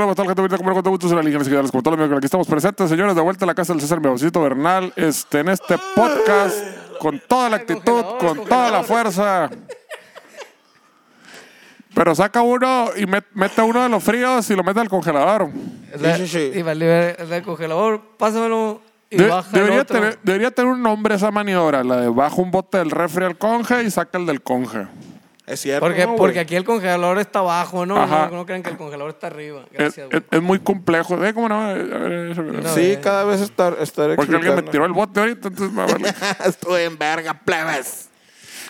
¡Eh! Hola, ¿qué tal, gente bonita? ¿Cómo no? Con gusto, soy Alígenes Seguidores, como todos los amigos, aquí estamos presentes, señores, de vuelta a la casa del César Mebocito Bernal, este, en este podcast, con toda la actitud, con toda la fuerza. Pero saca uno y met- mete uno de los fríos y lo mete al congelador. Sí, sí, sí. Y vale, el del congelador, pásamelo y De- baja el debería, otro. tener, debería tener un nombre esa maniobra, la de baja un bote del refri al conge y saca el del conge. Es cierto. Porque, ¿no, porque aquí el congelador está abajo, ¿no? Ajá. No, no crean que el congelador está arriba. Es, Gracias, güey. es- es muy complejo. ¿Eh? ¿Cómo no? Sí, eh. cada vez estar, estaré Porque alguien me tiró el bote ahorita, entonces me vale. Estoy en verga, plebes.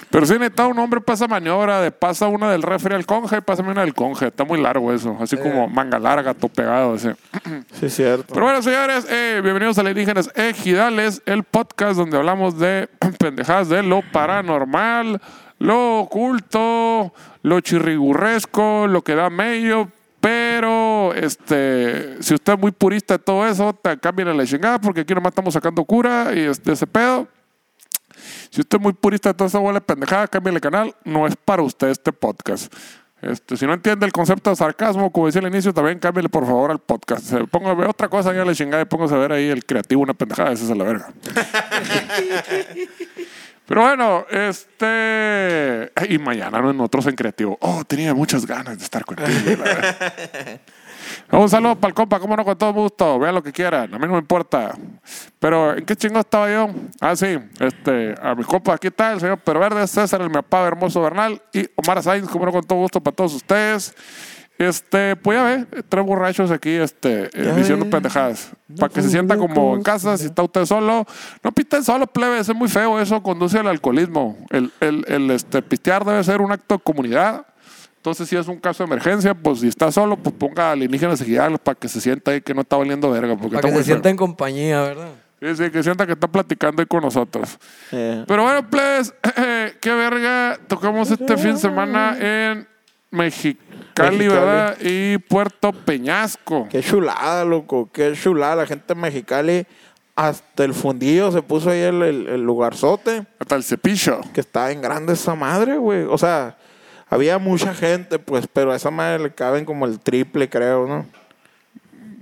Pero sí necesita un hombre para esa maniobra de pasa una del refri al conge y pásame una del conge. Está muy largo eso. Así como manga larga, todo pegado. Así. Sí, es cierto. Pero bueno, señores, eh, bienvenidos a Alienígenas Ejidales, el podcast donde hablamos de pendejadas de lo paranormal, lo oculto, lo chirrigurresco, lo que da medio. Pero, este, si usted es muy purista de todo eso, te cambien la chingada porque aquí nomás estamos sacando cura y ese pedo. Si usted es muy purista de toda esa de pendejada, cambie el canal. No es para usted este podcast. Este, si no entiende el concepto de sarcasmo, como decía al inicio, también cámbiale por favor al podcast. Se ponga a ver otra cosa, ya le chingada y póngase a ver ahí el creativo, una pendejada, esa es la verga. Pero bueno, este. Y mañana nosotros en creativo. Oh, tenía muchas ganas de estar contigo. la verdad. Un saludo para el compa, cómo no, con todo gusto. Vean lo que quieran, a mí no me importa. Pero, ¿en qué chingo estaba yo? Ah, sí, este, a mis compas, aquí está el señor Perverde, César, el mi papá hermoso Bernal y Omar Sainz, cómo no, con todo gusto para todos ustedes. Este, pues ya ve, tres borrachos aquí, este, eh, diciendo pendejadas. Para que se sienta como en casa, si está usted solo. No pisten solo, plebes, es muy feo eso, conduce al alcoholismo. El, el, el, este, pistear debe ser un acto de comunidad. Entonces, si es un caso de emergencia, pues si está solo, pues ponga alienígenas igual para que se sienta ahí que no está valiendo verga. Porque Para que se sienta feo. en compañía, ¿verdad? Sí, sí, que sienta que está platicando ahí con nosotros. Eh, Pero bueno, pues, qué verga. Tocamos este fin de semana en Mexicali, Mexicali. ¿verdad? Y Puerto Peñasco. qué chulada, loco. Qué chulada. La gente de Mexicali, hasta el fundillo se puso ahí el, el, el lugarzote. Hasta el cepillo. Que está en grande esa madre, güey. O sea, había mucha gente, pues, pero a esa madre le caben como el triple, creo, ¿no?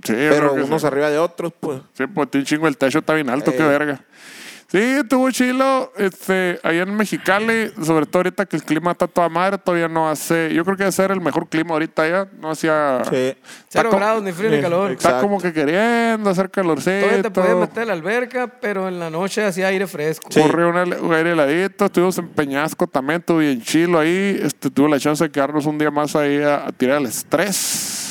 Sí, Pero unos sí. arriba de otros, pues. Sí, pues un chingo el techo está bien alto, Eh. qué verga. Sí, estuvo chilo, este, allá en Mexicali, sobre todo ahorita que el clima está toda madre, todavía no hace, yo creo que va a ser el mejor clima ahorita ya, no hacía, Sí. Cero grados, ni frío ni calor. exacto. está como que queriendo hacer calorcito. Todavía te puedes meter a la alberca, pero en la noche hacía aire fresco. Sí. Corrió un aire heladito, estuvimos en Peñasco también, estuvo bien chilo ahí. Este, tuve la chance de quedarnos un día más ahí a, a tirar el estrés.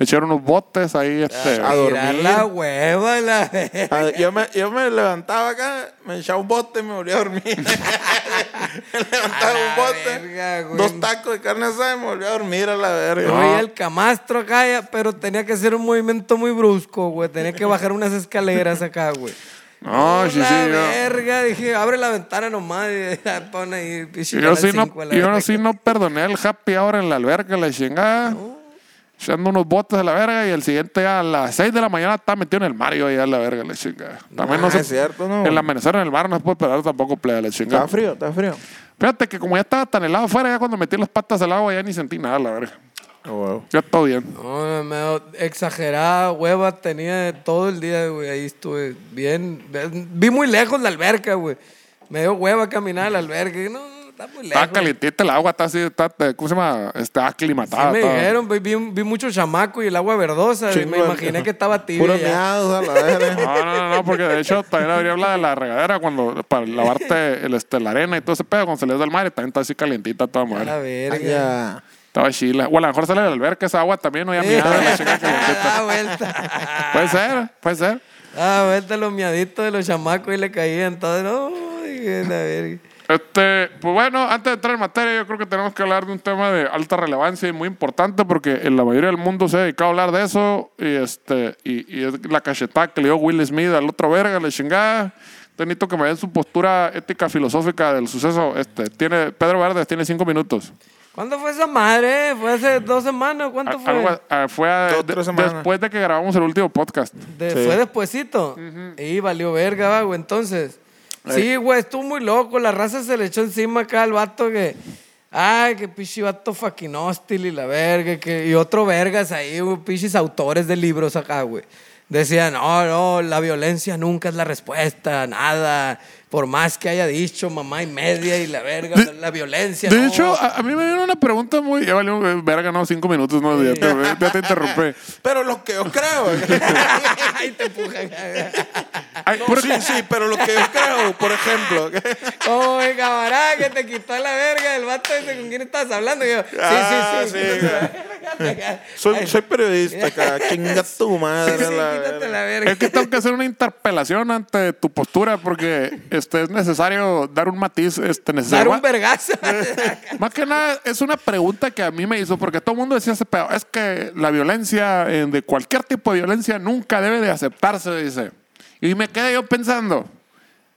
Echar unos botes ahí. Este, a Tirar dormir. la hueva, la... Ah, Yo me, yo me levantaba acá, me echaba un bote y me volvía a dormir. me levantaba A la un bote, verga, dos tacos de carne asada y me volvía a dormir a la verga. Yo veía el camastro acá, ya, pero tenía que hacer un movimiento muy brusco, güey. Tenía que bajar unas escaleras acá, güey. no, sí, la sí. yo- verga, dije, abre la ventana nomás y ya pone ahí Yo, sí no, a la yo sí no perdoné el happy hour en la alberca, la chingada. Echando unos botes a la verga y el siguiente a las 6 de la mañana estaba metido en el Mario allá a la verga, la chingada. También no, Ah, se, es cierto, ¿no? El amanecer en el bar no se puede perder tampoco, playa, la chingada. Está frío, está frío. Fíjate que como ya estaba tan helado afuera, ya cuando metí las patas al agua ya ni sentí nada, la verga. Oh, Ya todo bien. No, me exagerada hueva tenía todo el día, güey. Ahí estuve bien. Vi muy lejos la alberca, güey. Me dio hueva caminar a la alberca. Y, No, no, está muy lejos. Está calientita el agua, está así, está, ¿cómo se llama? Está Sí aclimatada. me está- dijeron, vi, vi, vi mucho chamaco y el agua verdosa. Chingo me de- imaginé que estaba tibia. Puros ya. miados a la. No, no, no, no, porque de hecho también habría hablado de la regadera cuando para lavarte el, este, la arena y todo ese pedo cuando salías del mar y también está así calientita toda A la madre. verga. Estaba chila. O a lo mejor sale de la alberca esa agua también, no ya miada, la chica Da calientita. vuelta. Puede ser, puede ser. Da vuelta los miaditos de los chamacos y le caían todo. No, dije, la verga. Este, pues bueno, antes de entrar en materia, yo creo que tenemos que hablar de un tema de alta relevancia y muy importante porque en la mayoría del mundo se ha dedicado a hablar de eso y este y, y es la cachetada que le dio Will Smith al otro verga, le chingada. Necesito que me den su postura ética filosófica del suceso. Este, tiene, Pedro Verdes tiene cinco minutos. ¿Cuándo fue esa madre? ¿Fue hace dos semanas? ¿Cuánto A- fue? algo- a- fue a- Dos, de- después de que grabamos el último podcast. De- Sí. Fue despuesito. Y valió verga, va, güey. Entonces, sí, güey, estuvo muy loco. La raza se le echó encima acá al vato que. Ay, que pichi vato fucking hostil y la verga. Que, y otro vergas ahí, pichis autores de libros acá, güey. Decían, no, no, la violencia nunca es la respuesta, nada. Por más que haya dicho mamá y media y la verga, De- la violencia. De no. hecho, a, a mí me vino una pregunta muy. Ya valió eh, verga, no, cinco minutos, no, ya te, ya te interrumpí. Pero lo que yo creo. Ay, te empujan. Ay, No, por- sí, sí, pero lo que yo creo, por ejemplo. El camarada que te quitó la verga del vato ese con quien estabas hablando. Y yo, sí, Ah, sí, sí. sí, Soy, soy periodista acá. Chinga tu madre. Sí, sí, la quítate verga. la verga. Es que tengo que hacer una interpelación ante tu postura porque este, es necesario dar un matiz este, Dar necesario. un vergazo. Más que nada, es una pregunta que a mí me hizo, porque todo el mundo decía ese pedo. Es que la violencia, eh, de cualquier tipo de violencia, nunca debe de aceptarse, dice. Y me quedé yo pensando,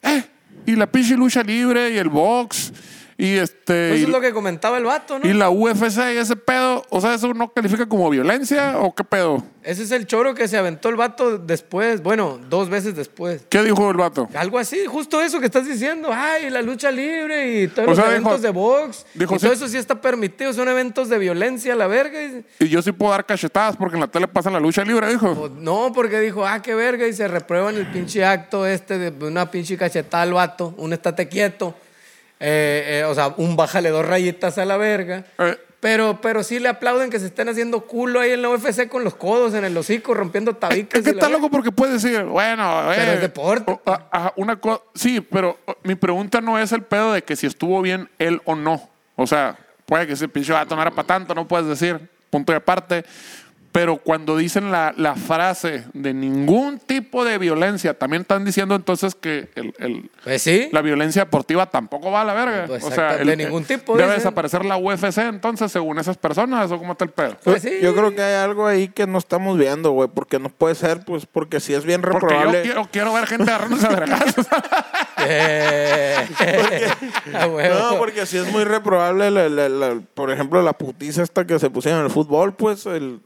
eh, y la pinche lucha libre y el box y este. Eso y- es lo que comentaba el vato, ¿no? Y la UFC y ese pedo, o sea, ¿eso no califica como violencia o qué pedo? Ese es el choro que se aventó el vato después. Bueno, dos veces después. ¿Qué dijo el vato? Algo así, justo eso que estás diciendo. Ay, la lucha libre y todos O los sea, dijo- eventos de box. dijo, y todo sí. eso sí está permitido. Son eventos de violencia, la verga. Y- Y yo sí puedo dar cachetadas porque en la tele pasa la lucha libre, dijo. Pues no, porque dijo, ah, qué verga, y se reprueban el pinche acto este de una pinche cachetada al vato, un estate quieto, eh, eh, o sea, un bájale dos rayitas a la verga. Eh. Pero, pero sí le aplauden que se estén haciendo culo ahí en la UFC con los codos en el hocico, rompiendo tabiques. Es que está loco porque puedes decir, bueno, Pero es deporte. ajá, una cosa, sí, pero mi pregunta no es el pedo de que si estuvo bien él o no. O sea, puede que ese pinche vato no era para tanto, no puedes decir, punto de aparte. Pero cuando dicen la, la frase de ningún tipo de violencia, también están diciendo entonces que el, el- Pues sí. la violencia deportiva tampoco va a la verga. Pues o sea, de ningún tipo, Debe dicen. desaparecer la UFC entonces, según esas personas, o cómo está el pedo. Pues sí. Yo creo que hay algo ahí que no estamos viendo, güey, porque no puede ser, pues, porque si es bien Porque yo reprobable. quiero, quiero ver gente agarrándose a vergazos. Eh, huevo. No, porque si es muy reprobable, la- la- la- por ejemplo, la putiza esta que se pusieron en el fútbol, pues, el,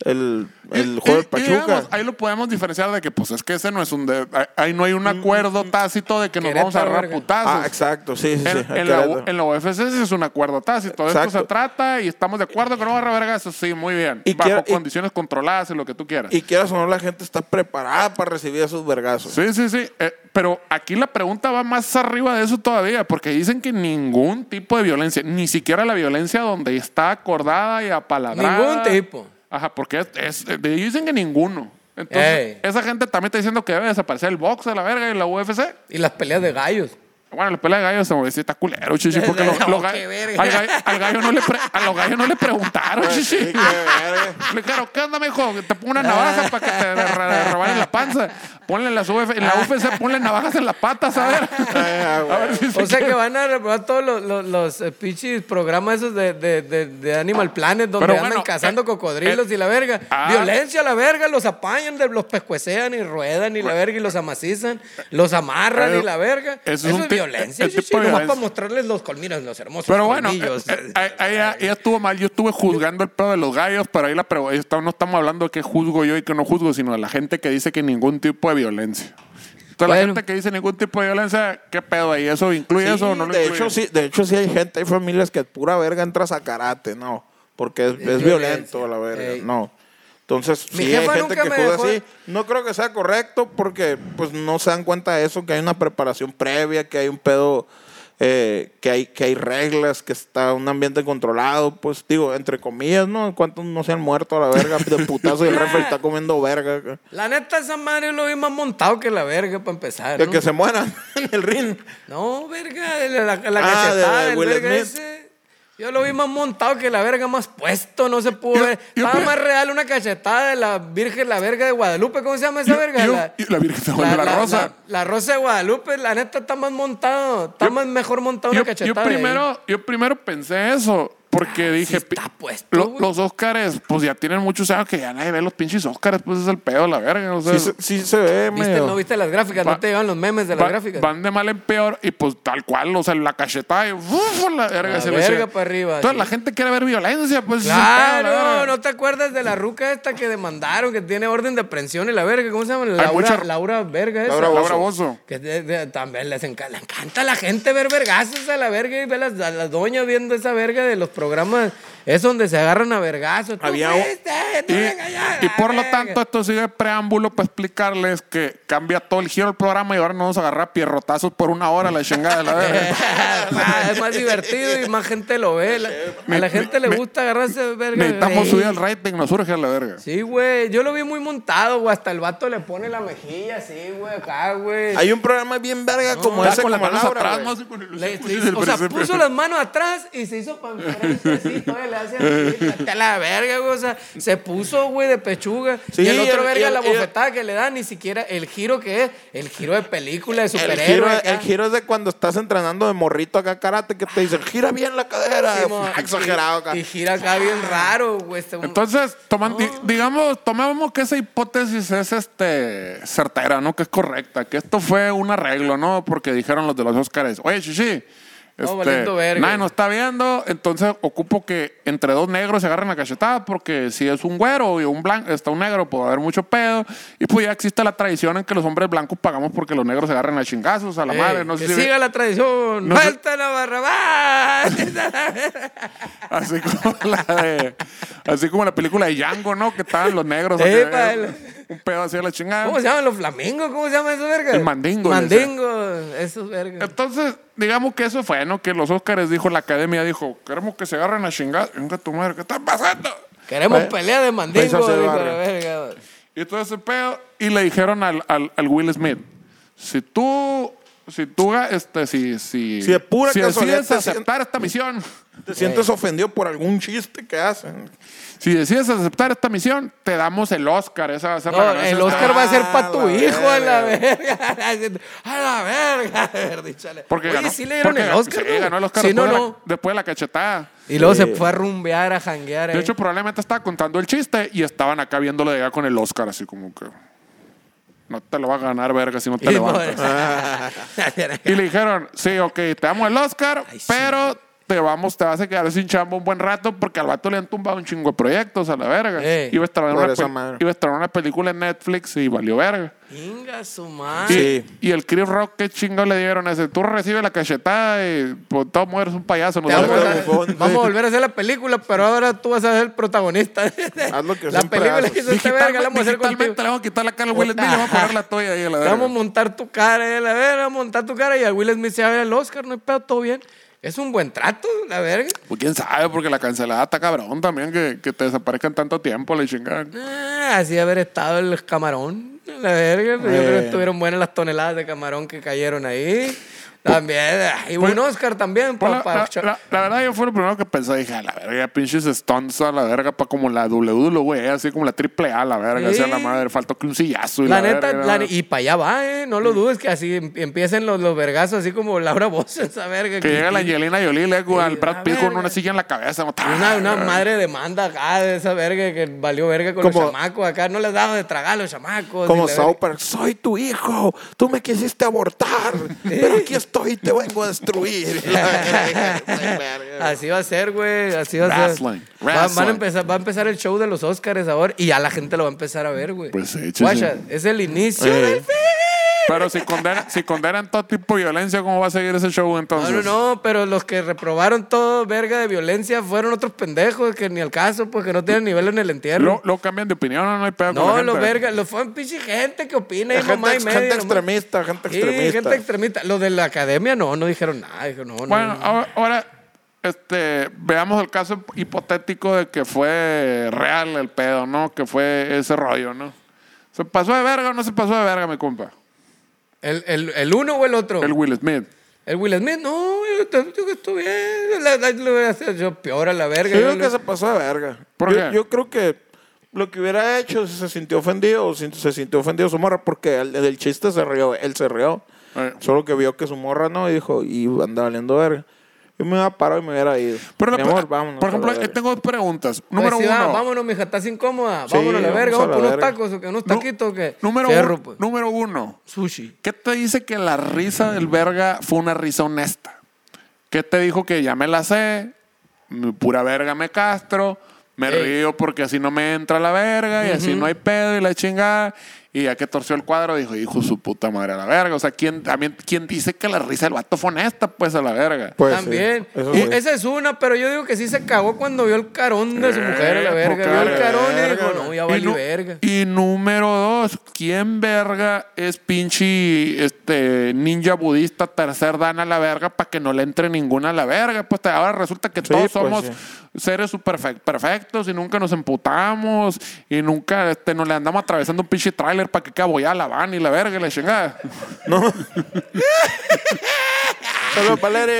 el, el Y- juego y- del y Pachuca. digamos, ahí lo podemos diferenciar de que, pues, es que ese no es un. de- ahí- no hay un acuerdo tácito de que nos vamos a agarrar putazos. ah, exacto, sí, sí, sí. En, la, en la UFC sí es un acuerdo tácito. De esto se trata y estamos de acuerdo que no va a agarrar vergas. Sí, muy bien. Y Bajo quiero- y- condiciones controladas y lo que tú quieras. Y quieras o no, la gente está preparada para recibir esos vergazos. Sí, sí, sí. Eh, pero aquí la pregunta va más arriba de eso todavía, porque dicen que ningún tipo de violencia, ni siquiera la violencia donde está acordada y apalabrada. Ningún tipo. Ajá, porque es, es- dicen que ninguno. Entonces, Ey. esa gente también está diciendo que debe desaparecer el box de la verga y la UFC. Y las peleas de gallos. Bueno, la pelea de gallos se sí está culero, chichi, porque los, los ga- qué verga. al, gallo, al gallo no le pre- a los gallos no le preguntaron, Sí, chichi. qué verga. Le dijeron, ¿qué onda, mijo? Te pongo una navaja para que te re- la panza. Ponle las UF en la UFC, ponle navajas en las patas, a ver. Ah, A ver si se O sea que van a reprobar todos los, los, los, eh, pinches programas esos de, de, de, de Animal Planet donde Pero andan bueno, cazando eh, cocodrilos eh, y la verga. ah. Violencia a la verga, los apañan, de- los pescuecean y ruedan y la verga y los amacizan, los amarran y la verga. eso es Eso es violencia, chichi, de nomás para mostrarles los colmillos, los hermosos Pero bueno, eh, eh, ya estuvo mal. Yo estuve juzgando el pedo de los gallos, pero ahí la no estamos hablando de qué juzgo yo y qué no juzgo, sino de la gente que dice que ningún tipo de violencia. Entonces, la Bueno. gente que dice ningún tipo de violencia, ¿qué pedo ahí? ¿Eso incluye Sí, eso o no lo de incluye? hecho, sí, de hecho, sí hay gente, hay familias que pura verga entras a karate, no. Porque es, es violencia. violento la verga, Ey. no. Entonces, Mi sí hay gente que juega así. No creo que sea correcto porque pues no se dan cuenta de eso, que hay una preparación previa, que hay un pedo, eh, que, hay, que hay reglas, que está un ambiente controlado. Pues digo, entre comillas, ¿no? En cuanto no se han muerto a la verga de putazo y el referee está comiendo verga. La neta, esa madre lo vi más montado que la verga para empezar. De ¿no? que se mueran en el ring. No, verga, la, la, la Ah, cachetada de del Will Smith. ese. Yo lo vi más montado que la verga, más puesto, no se pudo Yo- ver. yo Estaba más real una cachetada de la Virgen, la verga de Guadalupe. ¿Cómo se llama esa verga? la, la Virgen de la Rosa. La, la Rosa de Guadalupe, la neta está más montado. Está más mejor montado una cachetada. yo primero, yo primero pensé eso, porque dije, está pi- puesto, lo- los Óscares, pues ya tienen muchos años que ya nadie ve los pinches Óscares, pues es el pedo, la verga. O sea, Sí, se- sí se ve ¿Viste, medio. ¿No viste las gráficas? Va- ¿No te llevan los memes de las va- gráficas? van de mal en peor y pues tal cual, o sea, la cachetada y ¡uf! la verga. La se verga para arriba, Entonces sí. la gente quiere ver violencia, pues es el pedo, la Claro, verga. ¿no te acuerdas de la ruca esta que demandaron, que tiene orden de aprehensión y la verga? ¿Cómo se llama? Laura, mucha- Laura Verga esa. Laura Laura Bozo. Que de- de- también les enca- le encanta a la gente ver vergazos a la verga y ver las, a las doñas viendo esa verga de los programas. Es donde se agarran a vergazos. Tú Había un- fuiste, tú Y, me y por lo tanto, esto sigue preámbulo para explicarles que cambia todo el giro del programa y ahora nos vamos a agarrar a pierrotazos por una hora la chingada de la verga. Ah, es más divertido y más gente lo ve. La- a la gente le me- gusta agarrarse de verga. Necesitamos subir el rating, nos surge a la verga. Sí, güey. Yo lo vi muy montado, güey. Hasta el vato le pone la mejilla así, güey, acá, güey. Hay un programa bien verga como ese con las manos atrás. ¿no? Así con el- Le- con le- el o sea, puso las manos atrás y se hizo para enfrente así, todavía le hace así, a la verga, güey. O sea, se puso, güey, de pechuga. Sí, y el otro el- verga, el- la el- bofetada que le da, ni siquiera el giro que es, el giro de película, de El superhéroe. el giro es de cuando estás entrenando de morrito acá karate que te dicen gira bien la cadera. Sí, mo- exagerado acá. Y, y gira acá bien raro, güey. este- Entonces, toman, di- digamos, tomamos que esa hipótesis es este certera, ¿no? Que es correcta, que esto fue un arreglo, ¿no? Porque dijeron los de los Óscares, oye, chichi, este, valiendo verga. nadie nos está viendo, entonces ocupo que entre dos negros se agarren la cachetada, porque si es un güero y un blanco, está un negro, puede haber mucho pedo, y pues ya existe la tradición en que los hombres blancos pagamos porque los negros se agarren a chingazos, a la Eh, madre, no que sé si... siga la tradición. no sé- ¡Falta la barrabás! Así como la de- así como la película de Django, ¿no? Que estaban los negros. Un pedo así a la chingada. ¿Cómo se llaman los flamingos? ¿Cómo se llama esos vergas? El mandingo, Mandingo, esos vergas. Entonces, digamos que eso fue, ¿no? Que los Óscares dijo, la academia dijo, queremos que se agarren a chingar. Venga tu madre, ¿qué está pasando? Queremos Eh, pelea de mandingo, la verga. Y todo ese pedo. Y le dijeron al, al, al Will Smith, si tú, si tú, este, si, si, Si de pura si casualidad decides te aceptar esta misión, Te sientes ofendido por algún chiste que hacen. si decides aceptar esta misión, te damos el Oscar. Esa va a ser la No, ganancia el de esta- Oscar va a ser Ah, para tu la hijo, a la verga. A la verga. A ver, díchale. Porque Oye, ganó, sí le dieron porque el ganó- Oscar, sí, ¿no? ganó el Oscar Sí, no, después, de la, no. después de la cachetada. Y luego se fue a rumbear, a janguear. De ahí. hecho, probablemente estaba contando el chiste y estaban acá viéndolo de allá con el Oscar, así como que. No te lo va a ganar, verga, si no te Y levantas. por- Y le dijeron, sí, ok, te damos el Oscar, Ay, sí. pero te vamos, te vas a quedar sin chamba un buen rato porque al vato le han tumbado un chingo de proyectos a la verga. Ey. Iba a estrenar una, iba a estrenar una película en Netflix y valió verga. Inga su Y, madre. Sí. y el Chris Rock, qué chingo le dieron ese. Tú recibes la cachetada y pues todo mueres un payaso. No vamos, a, vamos a volver a hacer la película, pero ahora tú vas a ser el protagonista. Haz lo que la película que hizo este verga, la vamos a hacer contigo. le vamos a quitar la cara al Will Smith y le vamos a poner la tuya ahí a la verga. vamos a montar tu cara, eh, la verga, vamos a montar tu cara y a Will Smith se va a ver el Oscar, no hay pedo, todo bien. Es un buen trato, la verga. Pues quién sabe, porque la cancelada está cabrón también, que, que te desaparezcan tanto tiempo, la chingada. Ah, así haber estado el camarón, la verga. Yo creo que estuvieron buenas las toneladas de camarón que cayeron ahí. También, ah, y un Oscar también. Pues pa- la, pa- la- la- la verdad, yo fue lo primero que pensé. Dije, a la verga, pinches stunts a la verga, para como la WWE, así como la triple A, la verga, así a la Sí. madre. Faltó que un sillazo y La la, neta, verga, y para allá va, ¿eh? No lo dudes que así em- empiecen los, los vergazos, así como Laura Bosch, esa verga. Que llega la Angelina Jolie, le Sí, al Brad Pitt con una silla en la cabeza. ¿no? Una, una madre demanda acá de esa verga que valió verga con Como- los chamacos. Acá no les daba de tragar a los chamacos. Como South soy tu hijo, tú me quisiste abortar, pero aquí estoy y te vengo a destruir. Así va a ser, güey. Así va a ser. Wrestling, Va, van a empezar, va a empezar el show de los Oscars ahora y ya la gente lo va a empezar a ver, güey. Pues sí, sí, Guacha, es el inicio Eh. del fin. Pero si condenan, si condenan todo tipo de violencia, ¿cómo va a seguir ese show No, entonces? no, no, pero los que reprobaron todo verga de violencia fueron otros pendejos que ni al caso, pues que no tienen nivel en el entierro. Luego cambian de opinión, no, no hay pedo No, los vergas, los fue pinche gente que opina y Gente mamá y ex- media. gente nomás. extremista, gente Sí, extremista. gente extremista. Los de la academia no, no dijeron nada. Dijo, no, no, Bueno, no. ahora, ahora, este, veamos el caso hipotético de que fue real el pedo, ¿no? Que fue ese rollo, ¿no? ¿Se pasó de verga o no se pasó de verga, mi compa? ¿El, el, el uno o el otro? El Will Smith. El Will Smith, no, digo que estoy bien. La, la, le hubiera hecho peor a la verga. Yo Yo creo que se pasó de verga. ¿Por yo, qué? yo creo que lo que hubiera hecho si se sintió ofendido o si se sintió ofendido su morra porque el, del chiste se rió, él se rió. Eh. Solo que vio que su morra no y dijo, y anda valiendo verga. Yo me hubiera parado y me hubiera ido. Pero la- Mi amor, vámonos. por ejemplo, eh, tengo dos preguntas. Pues Número uno. vámonos, mija, estás incómoda. Sí, vámonos a la verga, vamos por unos verga. tacos o que unos taquitos o qué. Número, uno, pues. número uno. Sushi. ¿Qué te dice que la risa del verga fue una risa honesta? ¿Qué te dijo que ya me la sé? mi Pura verga me castro. Me Ey. río porque así no me entra la verga y así no hay pedo y la chingada. Y ya que torció el cuadro, dijo, hijo su puta madre a la verga. O sea, ¿quién, también, ¿quién dice que la risa del vato fue honesta? Pues a la verga. Pues sí, También. Y esa es una, pero yo digo que sí se cagó cuando vio el carón de su Eh, mujer a la verga. porque Vio el vale carón y verga, dijo, no, ya Y valió nu- verga. Y número dos, ¿quién verga es pinche este, ninja budista tercer dan a la verga para que no le entre ninguna a la verga? Pues te- ahora resulta que Sí, todos pues, somos sí. seres super perfectos y nunca nos emputamos y nunca este, nos le andamos atravesando un pinche tráiler para que quede abollada la van y la verga y la chingada. No. Saludos, Paleri.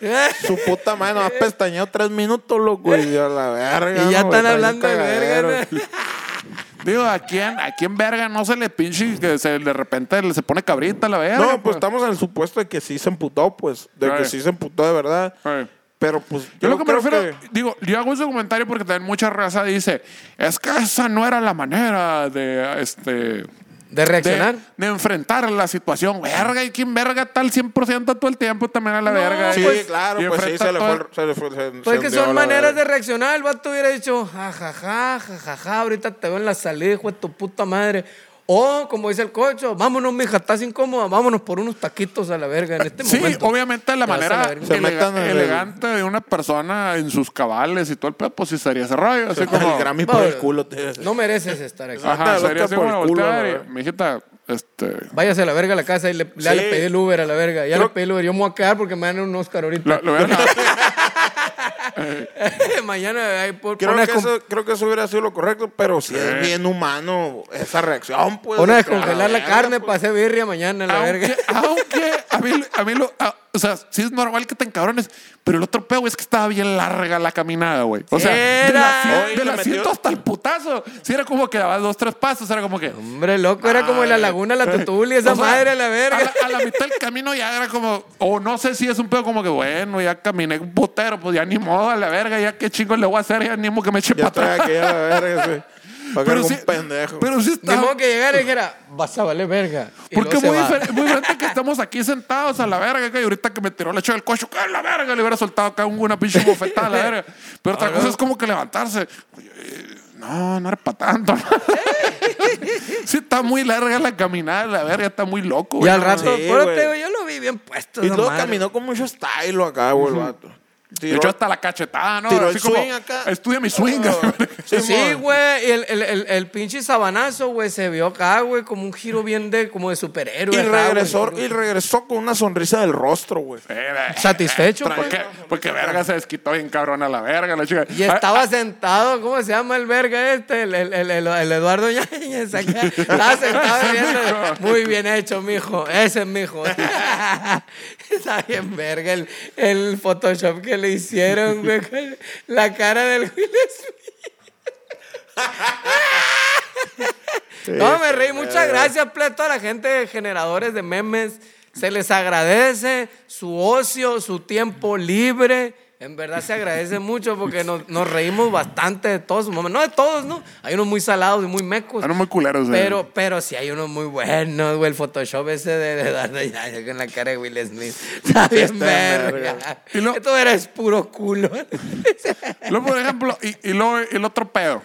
Su puta madre nos ha pestañeado tres minutos, loco. Y a la verga. Y ya no, están hablando de verga. Digo, ¿a quién, ¿a quién verga no se le pinche que se, de repente le- se pone cabrita a la verga? No, pues estamos en el supuesto de que sí se emputó, pues. De que sí se emputó de verdad. Ay. Pero pues. Yo lo que me refiero, digo, yo hago ese comentario porque también mucha raza dice, es que esa no era la manera de, este, De reaccionar. de, de enfrentar la situación. Verga, y quién verga tal 100% todo el tiempo también a la No, verga. Sí, y- pues- claro, pues sí, se le fue. Se le fue se- Pues se que son maneras de reaccionar. El vato hubiera dicho, jajaja, jajaja, ahorita te veo en la salida, hijo de tu puta madre. O, como dice el cocho, vámonos, mija, estás incómoda, vámonos por unos taquitos a la verga en este Sí, momento. obviamente la a la manera. Se elega- metan en el- elegante de una persona en sus cabales y todo el pedo, pues sí sería ese rollo. Así como, El Grammy por el No, culo. te- No mereces estar aquí. ajá, sería así por el como culo, voltear y, la mijita, este... Váyase a la verga a la casa y le, ya Sí. le pedí el Uber a la verga. Ya Creo- le pedí el Uber. Yo me voy a quedar porque me dan un Oscar ahorita. Lo, lo hubieran- Mañana ahí por, Creo que, eso, creo que eso hubiera sido lo correcto, pero sí es bien humano esa reacción, pues. pon a de que descongelar la carne pues. para hacer birria mañana la aunque, verga. aunque a mí, a mí lo, a- o sea, sí es normal que te encabrones, pero el otro pedo es que estaba bien larga la caminada, güey. O sea, del Era. del le asiento hasta el putazo. Sí, era como que dabas dos, tres pasos, era como que. Hombre, loco, era como en la laguna la tutuli, esa O sea, madre a la verga. A la, a la mitad del camino ya era como, o no sé si es un pedo como que, bueno, ya caminé un putero, pues ya ni modo a la verga, ya qué chingo le voy a hacer, ya ni modo que me eche Ya para atrás. aquí a la verga, sí. Pero algún sí, pendejo. pero sí Ni está. modo que llegara y dijera, vas a valer verga. Y Porque muy, se va. difer- muy diferente que estamos aquí sentados a la verga, que ahorita que me tiró la hecho del coche, que a la verga, le hubiera soltado acá una pinche bofetada a la verga. Pero otra cosa es como que levantarse. No, no era para tanto. sí, está muy larga la caminada, la verga, está muy loco. Y güey. al rato, Sí, güey. te digo, yo lo vi bien puesto. Y luego madre. caminó con mucho style acá, güey, el vato. De hecho, hasta la cachetada, ¿no? tiró el como, swing acá. estudia mi swing. Sí, Sí, güey, y el, el, el, el pinche sabanazo, güey, se vio acá, güey, como un giro bien de, como de superhéroe. Y acá, regresó, y regresó con una sonrisa del rostro, güey. Satisfecho, pues. Porque, porque verga se desquitó bien cabrón a la verga, la chica. Y estaba sentado, ¿cómo se llama el verga este? El, el, el, el- el Eduardo Ñañez acá. Estaba sentado viendo. Muy bien hecho, mijo. Ese es mijo. Está bien verga el, el Photoshop que le hicieron, güey. La cara del Will Smith. No, me reí. Muchas gracias, ple, a toda la gente, generadores de memes. Se les agradece su ocio, su tiempo libre. En verdad se agradece mucho porque nos, nos reímos bastante de todos sus momentos. No de todos, ¿no? Hay unos muy salados y muy mecos. Eran muy culeros, güey. Pero, pero sí hay unos muy buenos, güey. El Photoshop ese de, de Eduardo Yáñez con la cara de Will Smith. Está bien verga. Y lo- Esto eres puro culo. Luego, por ejemplo, y, y luego el otro pedo.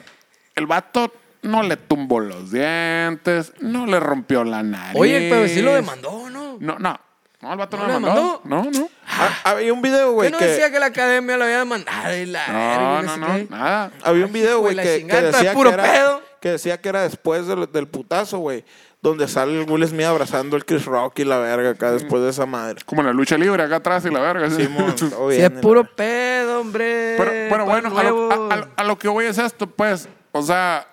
El vato no le tumbó los dientes, no le rompió la nariz. Oye, pero sí lo demandó, ¿no? No, no. No, el vato no, ¿No le lo mandó. No, no. Ah, había un video, Yo güey, no que... decía que la academia lo había demandado y la verga, No, no, no, qué. nada. Había un video, güey, la que, que decía puro que, era, pedo. que decía que era después del, del putazo, güey. Donde sale el Will Smith abrazando el Chris Rock y la verga acá después de esa madre. Como en la lucha libre acá atrás y la verga. ¿sí? Sí, es puro pedo, hombre. Pero, pero bueno, a lo, a- a- a lo que voy es esto, pues. O sea,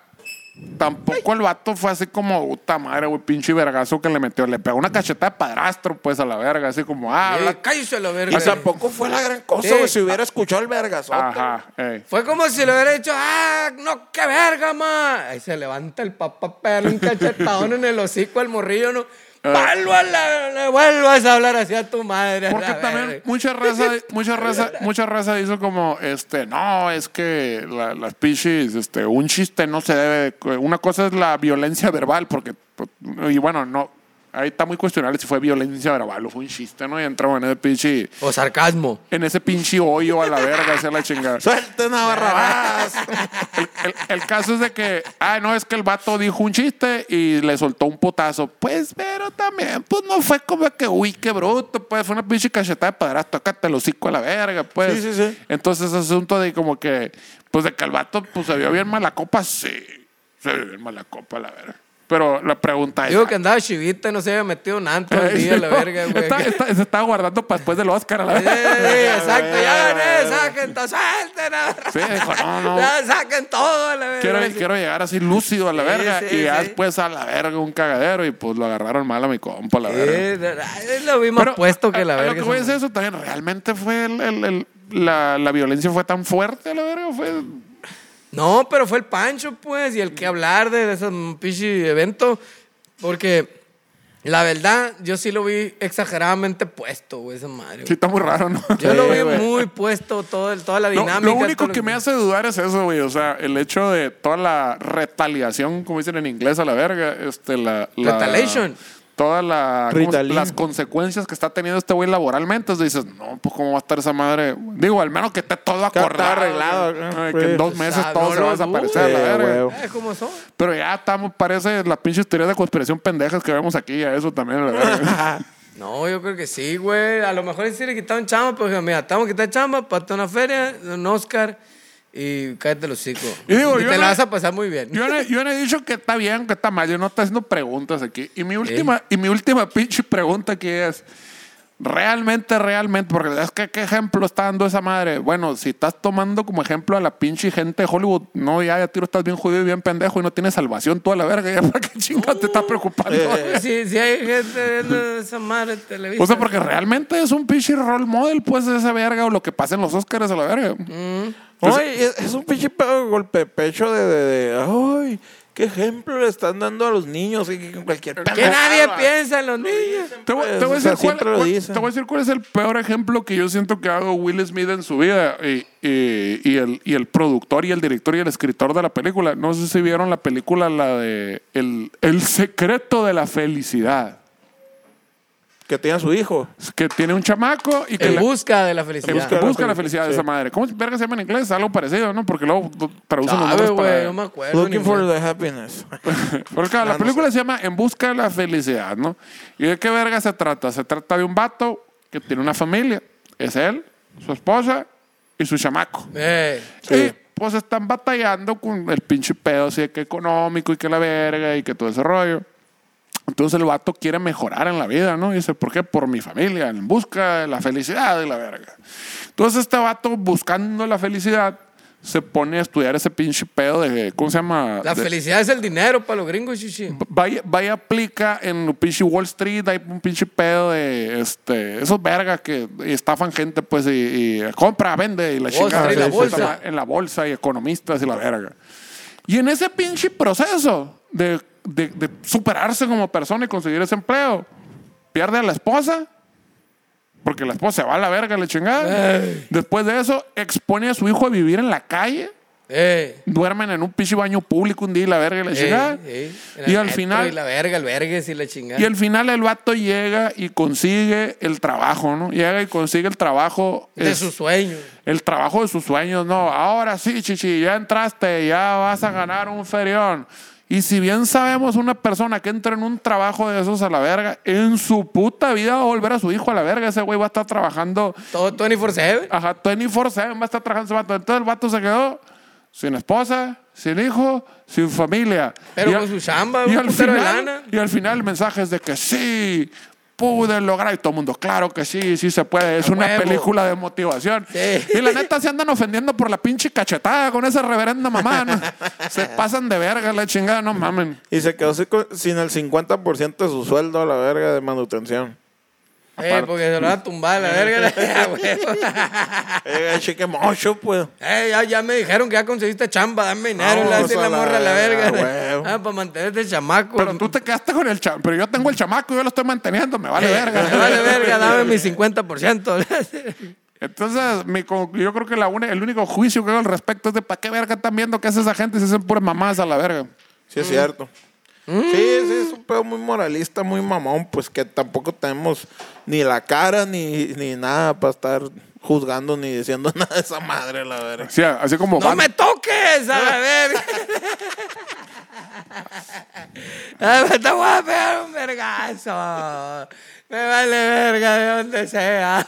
tampoco el vato fue así como, puta madre, güey, pinche vergazo que le metió. Le pegó una cacheta de padrastro, pues, a la verga. Así como, ah, Eh, la- cállese la verga. Y tampoco fue la gran cosa, Sí. güey, si hubiera escuchado el vergazote. Ajá, ey. Fue como si le hubiera dicho, ah, no, qué verga, ma. Ahí se levanta el papá a pegarle un cachetadón en el hocico al morrillo, ¿no? Vuelvo a la- le vuelvas a hablar así a tu madre. Porque también verga. mucha raza, mucha raza, mucha raza hizo como, este, no, es que la- las pichis, este, un chiste no se debe, una cosa es la violencia verbal, porque, pues, y bueno, no, ahí está muy cuestionable si fue violencia verbal o fue un chiste, ¿no? Y entramos en ese pinche, O sarcasmo. en ese pinche hoyo a la verga, hacia la chingada. Suelten a Barrabás. El, el- el caso es de que, ah, no, es que el vato dijo un chiste y le soltó un putazo. Pues, pero también, pues no fue como que, uy, qué bruto, pues fue una pinche cachetada de padrastro, tócate el hocico a la verga, pues. Sí, sí, sí. Entonces, asunto de como que, pues de que el vato, pues se vio bien mala copa, sí. Se vio bien mala copa, la verga. Pero la pregunta es. Digo que andaba chivita y no se había metido nada todo el día, la verga, güey. Está- está- se estaba guardando para después del Oscar a la Sí, verga. exacto, ya gané, saquen todo, suelten. a- Sí, dijo, no, no. Ya saquen todo, a la verga. Quiero, Sí. quiero llegar así lúcido a la Sí, verga sí, y ya sí. después a la verga un cagadero y pues lo agarraron mal a mi compa, la verga. Sí, lo vi más Pero puesto que a- la a verga. Lo que voy a decir eso también, ¿realmente fue el, el- el- la, la violencia fue tan fuerte a la verga? Fue, No, pero fue el Pancho, pues, y el que hablar de ese pinche evento, porque la verdad, yo sí lo vi exageradamente puesto, güey, esa madre. sí, está muy raro, ¿no? Yo lo vi güey. muy puesto, todo el- toda la Lo, dinámica. lo único que me hace dudar es eso, güey. O sea, el hecho de toda la retaliación, como dicen en inglés, a la verga. Este, la, la- Retaliation. Todas la, ¿cómo se- Ritalin. las consecuencias que está teniendo este güey laboralmente. Entonces dices, no, pues cómo va a estar esa madre. Digo, al menos que esté todo está acordado. arreglado, Ay, que en dos meses Ah, todo no se va a desaparecer la verga. Eh, ¿Cómo son? Pero ya estamos, parece las pinches teorías de conspiración pendejas que vemos aquí, a eso también, la verga. No, yo creo que sí, güey. A lo mejor sí le quitaron chamba, pero mira, a quitar chamba, para una feria, un Oscar y cállate los hocico. Y digo, yo te no- la vas a pasar muy bien. Yo no, he- yo no he dicho que está bien, que está mal. Yo no estoy haciendo preguntas aquí. Y mi última, y mi última pinche pregunta aquí es: realmente, realmente, porque es que qué ejemplo está dando esa madre. Bueno, si estás tomando como ejemplo a la pinche gente de Hollywood, no, ya, ya tiro, estás bien jodido y bien pendejo y no tienes salvación toda la verga. Ya, ¿para qué chingas te estás preocupando? Si, si hay gente viendo esa madre en televisión. O sea, porque realmente es un pinche role model, pues, de esa verga o lo que pasa en los Oscars a la verga. Oye, es, es un pinche golpe de pecho de, de, de, ay, qué ejemplo le están dando a los niños y que cualquier Que nadie piensa en los niños. Te voy, Pues, te voy a o sea, decir cuál, siempre lo cuál- dicen. te voy a decir cuál es el peor ejemplo que yo siento que ha dado Will Smith en su vida y, y- y el, y el productor y el director y el escritor de la película. No sé si vieron la película, la de El, el secreto de la felicidad. Que tiene a su hijo. Que tiene un chamaco y que En busca de la en felicidad. busca, de la busca la felicidad, felicidad de sí. esa madre. ¿Cómo verga se llama en inglés? Algo parecido, ¿no? Porque luego traducen los ¿Sabe, nombres para... güey? No me acuerdo. Looking for the happiness. Porque claro, la Ah, no película se llama En busca de la felicidad, ¿no? ¿Y de qué verga se trata? Se trata de un vato que tiene una familia. Es él, su esposa y su chamaco. Eh, Y pues están batallando con el pinche pedo así de que económico y que la verga y que todo ese rollo. Entonces el vato quiere mejorar en la vida, ¿no? Y dice, ¿por qué? Por mi familia, en busca de la felicidad y la verga. Entonces este vato buscando la felicidad se pone a estudiar ese pinche pedo de, ¿cómo se llama? la De- felicidad es el dinero para los gringos, chichi. Vaya, vaya aplica en pinche Wall Street, hay un pinche pedo de este, esos vergas que estafan gente, pues, y, y compra, vende, y la chingada. Street, la bolsa. En la bolsa, y economistas y la verga. Y en ese pinche proceso de, de- de superarse como persona y conseguir ese empleo, pierde a la esposa. Porque la esposa se va a la verga, la chingada. Después de eso, expone a su hijo a vivir en la calle. Eh, Duermen en un pinche baño público un día y la verga y la chingada. Y al final, Y la verga, el vergues y la chingada. y al final el vato llega y consigue el trabajo, ¿no? Llega y consigue el trabajo. de es- sus sueños. El trabajo de sus sueños, no. Ahora sí, chichi, ya entraste, ya vas a ganar un ferión. Y si bien sabemos una persona que entra en un trabajo de esos a la verga, en su puta vida va a volver a su hijo a la verga. Ese güey va a estar trabajando, Todo 24-7. ajá, 24-7 va a estar trabajando ese vato. Entonces el vato se quedó sin esposa, sin hijo, sin familia. Pero Y con al- su chamba, y un al, de final, lana. y al final el mensaje es de que sí, pude lograr. Y todo el mundo, claro que sí, sí se puede. Es A una huevo. película de motivación. Sí. Y la neta se andan ofendiendo por la pinche cachetada con esa reverenda mamá. ¿no? Se pasan de verga la chingada, no mamen. Y se quedó sin- sin el 50% de su sueldo a la verga de manutención. Eh, porque se lo va a tumbar la verga. Eh, cheque mocho, pues. Eh, ya, ya me dijeron que ya conseguiste chamba, dame dinero, le Vamos hace a la la morra a la verga. huevo. Ah, para mantenerte chamaco. Pero tú te quedaste con el chamaco. Pero yo tengo el chamaco y yo lo estoy manteniendo. Me vale verga. Me vale verga, dame mi 50%. Entonces, mi yo creo que la el único juicio que hago al respecto es de para qué verga están viendo que hace esa gente se hacen puras mamás a la verga. Sí, es cierto. Sí, sí, es un pedo muy moralista, muy mamón, pues que tampoco tenemos ni la cara ni, ni nada para estar juzgando ni diciendo nada de esa madre, la verga. Sí, así como ¡No van- me toques! A la verga. Ah, me te voy a pegar un vergazo. Me vale verga de donde sea.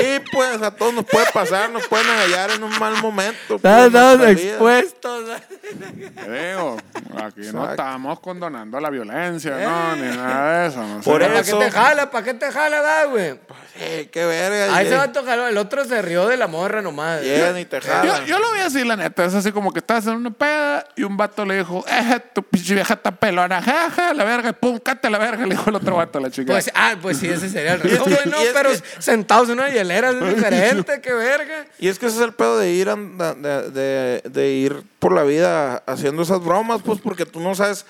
Sí, pues a todos nos puede pasar, nos pueden hallar en un mal momento. pues, Estamos expuestos. Digo, aquí no Exacto. estamos condonando la violencia, no, ni nada de eso. No sé. Por ¿Para qué eso- te jala? ¿Para qué te jala, da, güey? Sí, qué verga. A y- ese vato jaló, el otro se rió de la morra nomás. Y te jalan. Yo, yo lo vi así, la neta. Es así como que estás en una peda y un vato le dijo, eh, tu pinche vieja está pelona, jaja, la verga, pum, cate la verga, le dijo el otro vato a la chica. Pues, ah, pues sí, ese sería el güey, no, pero que- sentados en una hielera es diferente, qué verga. Y es que ese es el pedo de ir, anda- de, de- de ir por la vida haciendo esas bromas, pues porque tú no sabes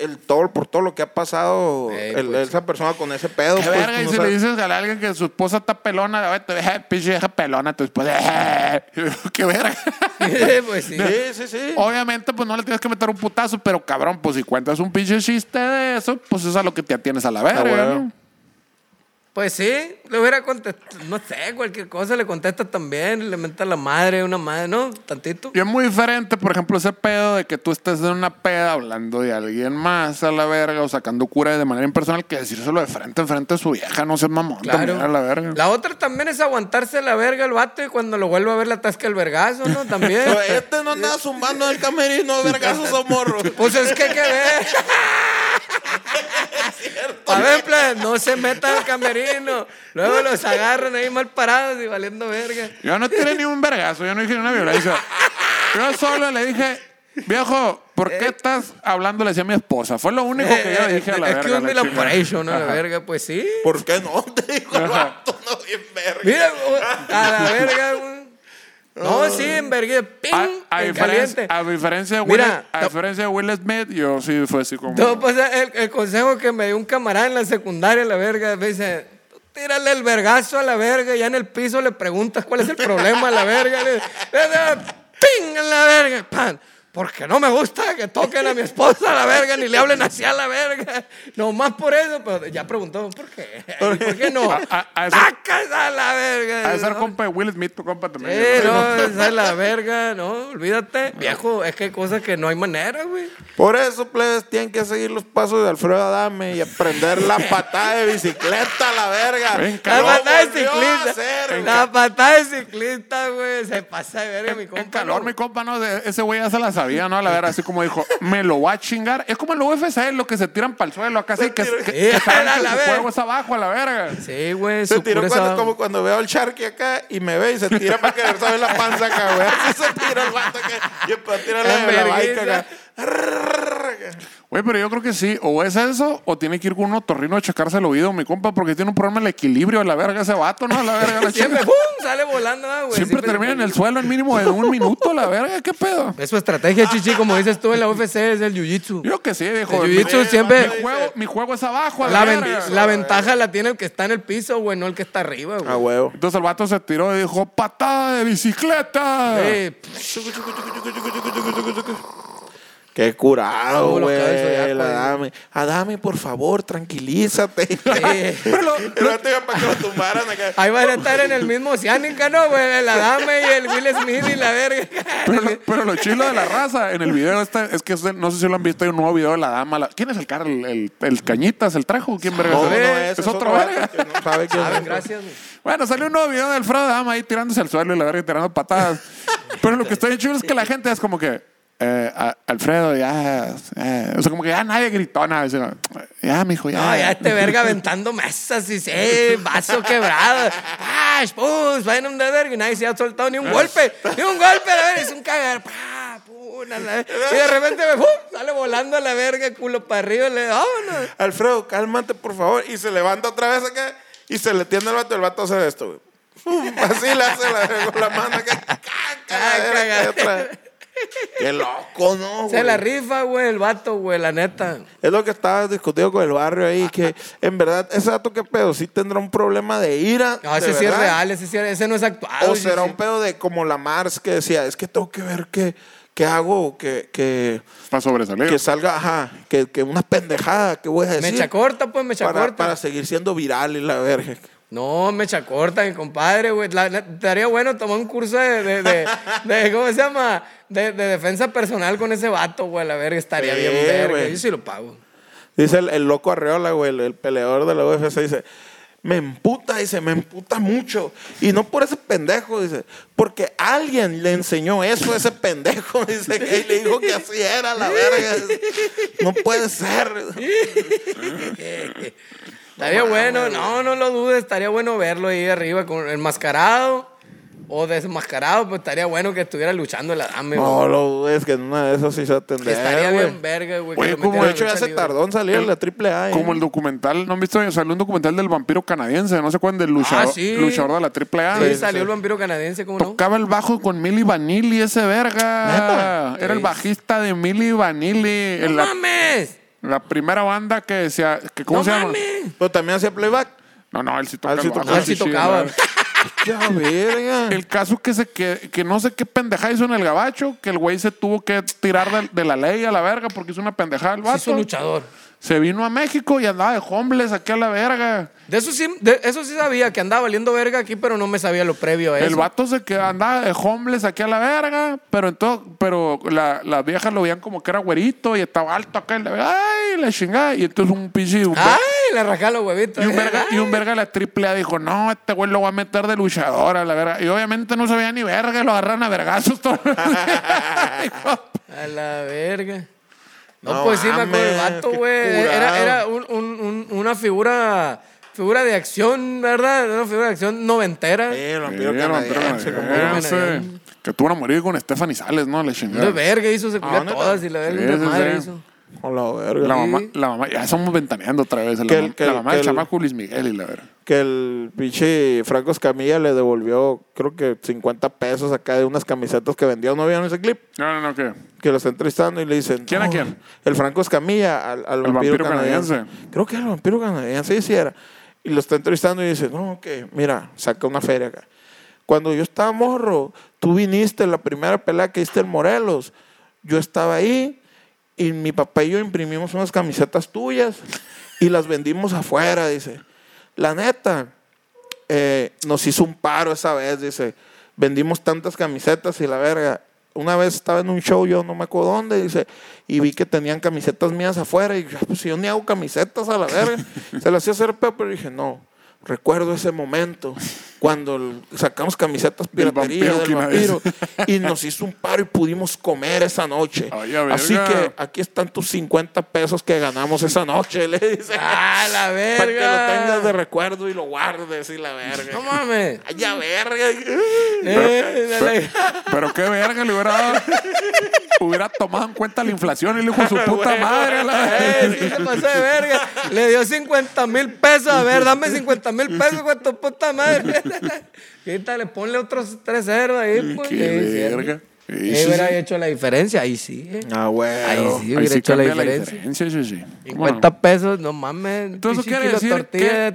el todo, por todo lo que ha pasado Ey, el- pues. esa persona con ese pedo. Qué pues, verga, y no si le dices a alguien que su esposa está pelona, "Ay, tu vieja, pinche vieja pelona, tu esposa, "Eh". qué verga. pues sí. Sí, sí, sí. Obviamente, pues no le tienes que meter un putazo, pero cabrón, pues si cuentas un pinche chiste de eso, pues es a lo que te atienes a la verga, huevo. ¿no? Pues sí, le hubiera contestado, no sé, cualquier cosa le contesta también, le menta la madre, una madre, ¿no? Tantito. Y es muy diferente, por ejemplo, ese pedo de que tú estés en una peda hablando de alguien más a la verga o sacando cura de manera impersonal que decírselo de frente en frente a su vieja, no seas mamón también a la verga. La otra también es aguantarse la verga el vato y cuando lo vuelva a ver la tasca el vergazo, ¿no? También. Pero este no andaba zumbando en el camerino, vergazos o morro. Pues es que hay que ver. A ver, plan, no se metan al camerino. Luego los agarran ahí mal parados y valiendo verga. Yo no tiré ni un vergazo, yo no dije ni una violencia. Yo solo le dije, viejo, ¿por qué estás hablándole así a mi esposa? Fue lo único que yo dije a la Eh, verga. La la chica. operation, ¿no? La verga, pues sí. ¿Por qué no? Te dijo el vato, no bien verga. Mira, a la verga, güey. No, sí, en verga, ping, A, a en diferencia, a diferencia de Will, Mira, a diferencia de Will Smith, yo sí fue así como... No, pues el, el consejo que me dio un camarada en la secundaria, la verga, me dice, "Tú tírale el vergazo a la verga, y ya en el piso le preguntas cuál es el problema a la verga. Le, ¡Ping! En la verga, pan. Porque no me gusta que toquen a mi esposa a la verga, ni le hablen así a la verga. Nomás por eso, pero ya preguntó, ¿por qué? ¿Por qué no? A- a- a ser- ¡Tacas a la verga! A ser ¿no? compa de Will Smith, tu compa también. Sí, no, esa es la verga, no, olvídate. Viejo, es que hay cosas que no hay manera, güey. Por eso, plebes, tienen que seguir los pasos de Alfredo Adame y aprender la patada de bicicleta a la verga. Ven, La patada de ciclista. hacer, La patada de ciclista, güey. Se pasa de verga, mi En compa. calor, ¿no? mi compa, ¿no? Ese güey ya se la sabía, ¿no? A la verdad, así como dijo, me lo va a chingar. Es como en el UFC, lo que se tiran para el suelo, acá sí, que, que, que saben a que la su juego es abajo, a la verga. Sí, güey. Se tiró cuando, como cuando veo al Sharky acá y me ve y se tira para querer saber la panza acá, güey. Así se tira el vato acá. Yo tirarle de la acá. Güey, pero yo creo que sí, o es eso, o tiene que ir con un otorrino a checarse el oído, mi compa, porque tiene un problema el equilibrio a la verga ese vato, ¿no? A la verga, la Siempre. Sale volando, ah, güey. Siempre termina en el suelo en mínimo de un minuto, la verga, ¿qué pedo? Es su estrategia, chichi, como dices tú en la UFC, es el jiu-jitsu. Yo que sí, dijo. El mi, juego, mi juego es abajo, a la, La, ven- verga. la ventaja la tiene el que está en el piso, güey, no el que está arriba, güey. A huevo. Entonces el vato se tiró y dijo, patada de bicicleta. Eh, Qué curado, güey. Adame. Adame, por favor, tranquilízate. Pero lo, lo, para que lo tumbaran acá. Ahí van a estar en el mismo Oceánica, ¿no, güey? El Adame y el Will Smith y la verga. Pero lo, pero lo chilo de la raza en el video este es que no sé si lo han visto, hay un nuevo video de la dama. la- ¿Quién es el cara? ¿El, el, el Cañitas? ¿El trajo? ¿Quién verga? No, no, es? es otro vato verga. que no sabe quién Ah, es. gracias, güey. Bueno, salió un nuevo video de Alfredo Dama ahí tirándose al suelo y la verga tirando patadas. Pero lo que está bien chido es que la gente es como que, eh, a- Alfredo, ya. eh, o sea, como que ya nadie gritó nada. dice, Ya, mijo, ya. No, ya este verga aventando mesas y sí, vaso quebrado. ¡Pash! ¡Pum! Vayan un de verga y nadie se ha soltado ni un golpe. Ni un golpe, a ver, es un cagar. ¡Pah! ¡Pum! a Y de repente ¡pum! sale volando a la verga, culo para arriba. Le vámonos. Alfredo, cálmate, por favor. Y se levanta otra vez acá y se le tiende al vato. El vato hace esto, güey. Pum, Así le hace la, con la mano acá. Caca, Qué loco, ¿no? Se güey? la rifa, güey, el vato, güey, la neta. Es lo que estaba discutiendo con el barrio ahí, que en verdad ese dato que pedo sí tendrá un problema de ira. No, ese sí es real, ese, sí, ese no es actuado. O será sí. un pedo de como la Mars que decía, es que tengo que ver qué, qué hago, que, que, Para sobresalir. que salga, ajá, que, que una pendejada que voy a decir. Mecha corta, pues, mecha para, corta. para seguir siendo viral y la verga. No, mecha corta, mi compadre, güey. Estaría bueno tomar un curso de, de, de- de- ¿cómo se llama? De, de defensa personal con ese vato, güey. La verga, estaría Sí, bien verga. güey. Yo sí lo pago. Dice el, el loco Arreola, güey, el, el peleador de la UFC, dice, me emputa, dice, me emputa mucho. Y no por ese pendejo, dice, porque alguien le enseñó eso a ese pendejo, dice, que le dijo que así era la verga. Dice, No puede ser. Estaría bueno, no, no lo dudes. Estaría bueno verlo ahí arriba con enmascarado o desmascarado. Pues estaría bueno que estuviera luchando la dame, No lo dudes que en una de esas sí se a atender. estaría bien verga, güey. metieran De hecho, ya se tardó en salir la triple A. ¿eh? Como el documental, ¿no han visto? Salió un documental del vampiro canadiense, no sé cuál, del luchador, Ah, sí. luchador de la AAA. Sí, Sí, salió sí. el vampiro canadiense, ¿cómo no? Tocaba el bajo con Milli Vanilli, ese verga. ¿Neta? Era el bajista de Milli Vanilli. ¡No la, mames! La primera banda que decía. Que, ¿Cómo ¡No se llama? Pero también hacía playback. No, no, él sí Ah, tocaba. él sí tocaba. Él sí sí, tocaba. la- Ya, verga. El caso que se que, que no sé qué pendejada hizo en el gabacho, que el güey se tuvo que tirar de, de la ley a la verga porque hizo una pendejada el Sí, es vato. un luchador. Se vino a México y andaba de homeless aquí a la verga. De eso sí, de eso sí sabía que andaba valiendo verga aquí, pero no me sabía lo previo a eso. El vato se quedó, andaba de homeless aquí a la verga, pero entonces, pero la, las viejas lo veían como que era güerito y estaba alto acá. Ay, la chingada. Y entonces un pinche. ¡Ay! Le rajaron los huevitos. y un, verga, y un verga de la triple A dijo, no, este güey lo va a meter de luchador a la verga. Y obviamente no se veía ni verga, lo agarraron a vergazos todos A la verga. No, No pues sí, me acuerdo del vato, güey. Era, era un- un- un- una figura, figura de acción, ¿verdad? Una figura de acción noventera. Sí, el vampiro Sí, canadiense. canadiense, canadiense. Que tuvo una morir con Stephanie Sales, ¿no? Le De verga hizo, se Ah, todas y la verga Sí, sí, sí. hizo. A la verga. La mamá, la mamá, ya estamos ventaneando otra vez. La, Que el- mamá, que la el- mamá del el- chamaco Luis Miguel y la verga. que el pinche Franco Escamilla le devolvió, creo que 50 pesos acá de unas camisetas que vendió. ¿No vieron ese clip? No, no, no, ¿qué? Que lo está entrevistando y le dicen. ¿Quién a "No, quién? El Franco Escamilla al, al vampiro, vampiro canadiense. canadiense. Creo que el vampiro canadiense, sí, era. Y lo está entrevistando y dice, no, que mira, saca una feria acá. Cuando yo estaba morro, tú viniste en la primera pelea que hiciste en Morelos. Yo estaba ahí y mi papá y yo imprimimos unas camisetas tuyas y las vendimos afuera, dice. La neta, eh, nos hizo un paro esa vez, dice. Vendimos tantas camisetas y la verga. Una vez estaba en un show, yo no me acuerdo dónde, dice, y vi que tenían camisetas mías afuera, y yo, pues yo ni hago camisetas a la verga. Se las hacía hacer pedo, pero dije, no, recuerdo ese momento cuando sacamos camisetas Del piratería vampiro del vampiro, y nos hizo un paro y pudimos comer esa noche. Ay, verga. Así que aquí están tus 50 pesos que ganamos esa noche, le dice. ¡Ah, la verga! Para que lo tengas de recuerdo y lo guardes y la verga. No mames. Ay, ya verga. Eh, dale. Pero qué verga le hubiera dado. hubiera tomado en cuenta la inflación y le dijo a su puta madre. la- Eh, sí se pasó de verga. Le dio 50 mil pesos. A ver, dame 50 mil pesos con tu puta madre. Quítale, ponle otros tres ceros ahí. Pues. Qué verga. Sí, Eh, sí, hubiera sí. hecho la diferencia. Ahí sí. eh. Ah, güey. Ahí sí Ahí hubiera sí hecho la diferencia. sí, sí. ¿Cómo no? 50 pesos, no mames. Entonces, eso quiere decir, que,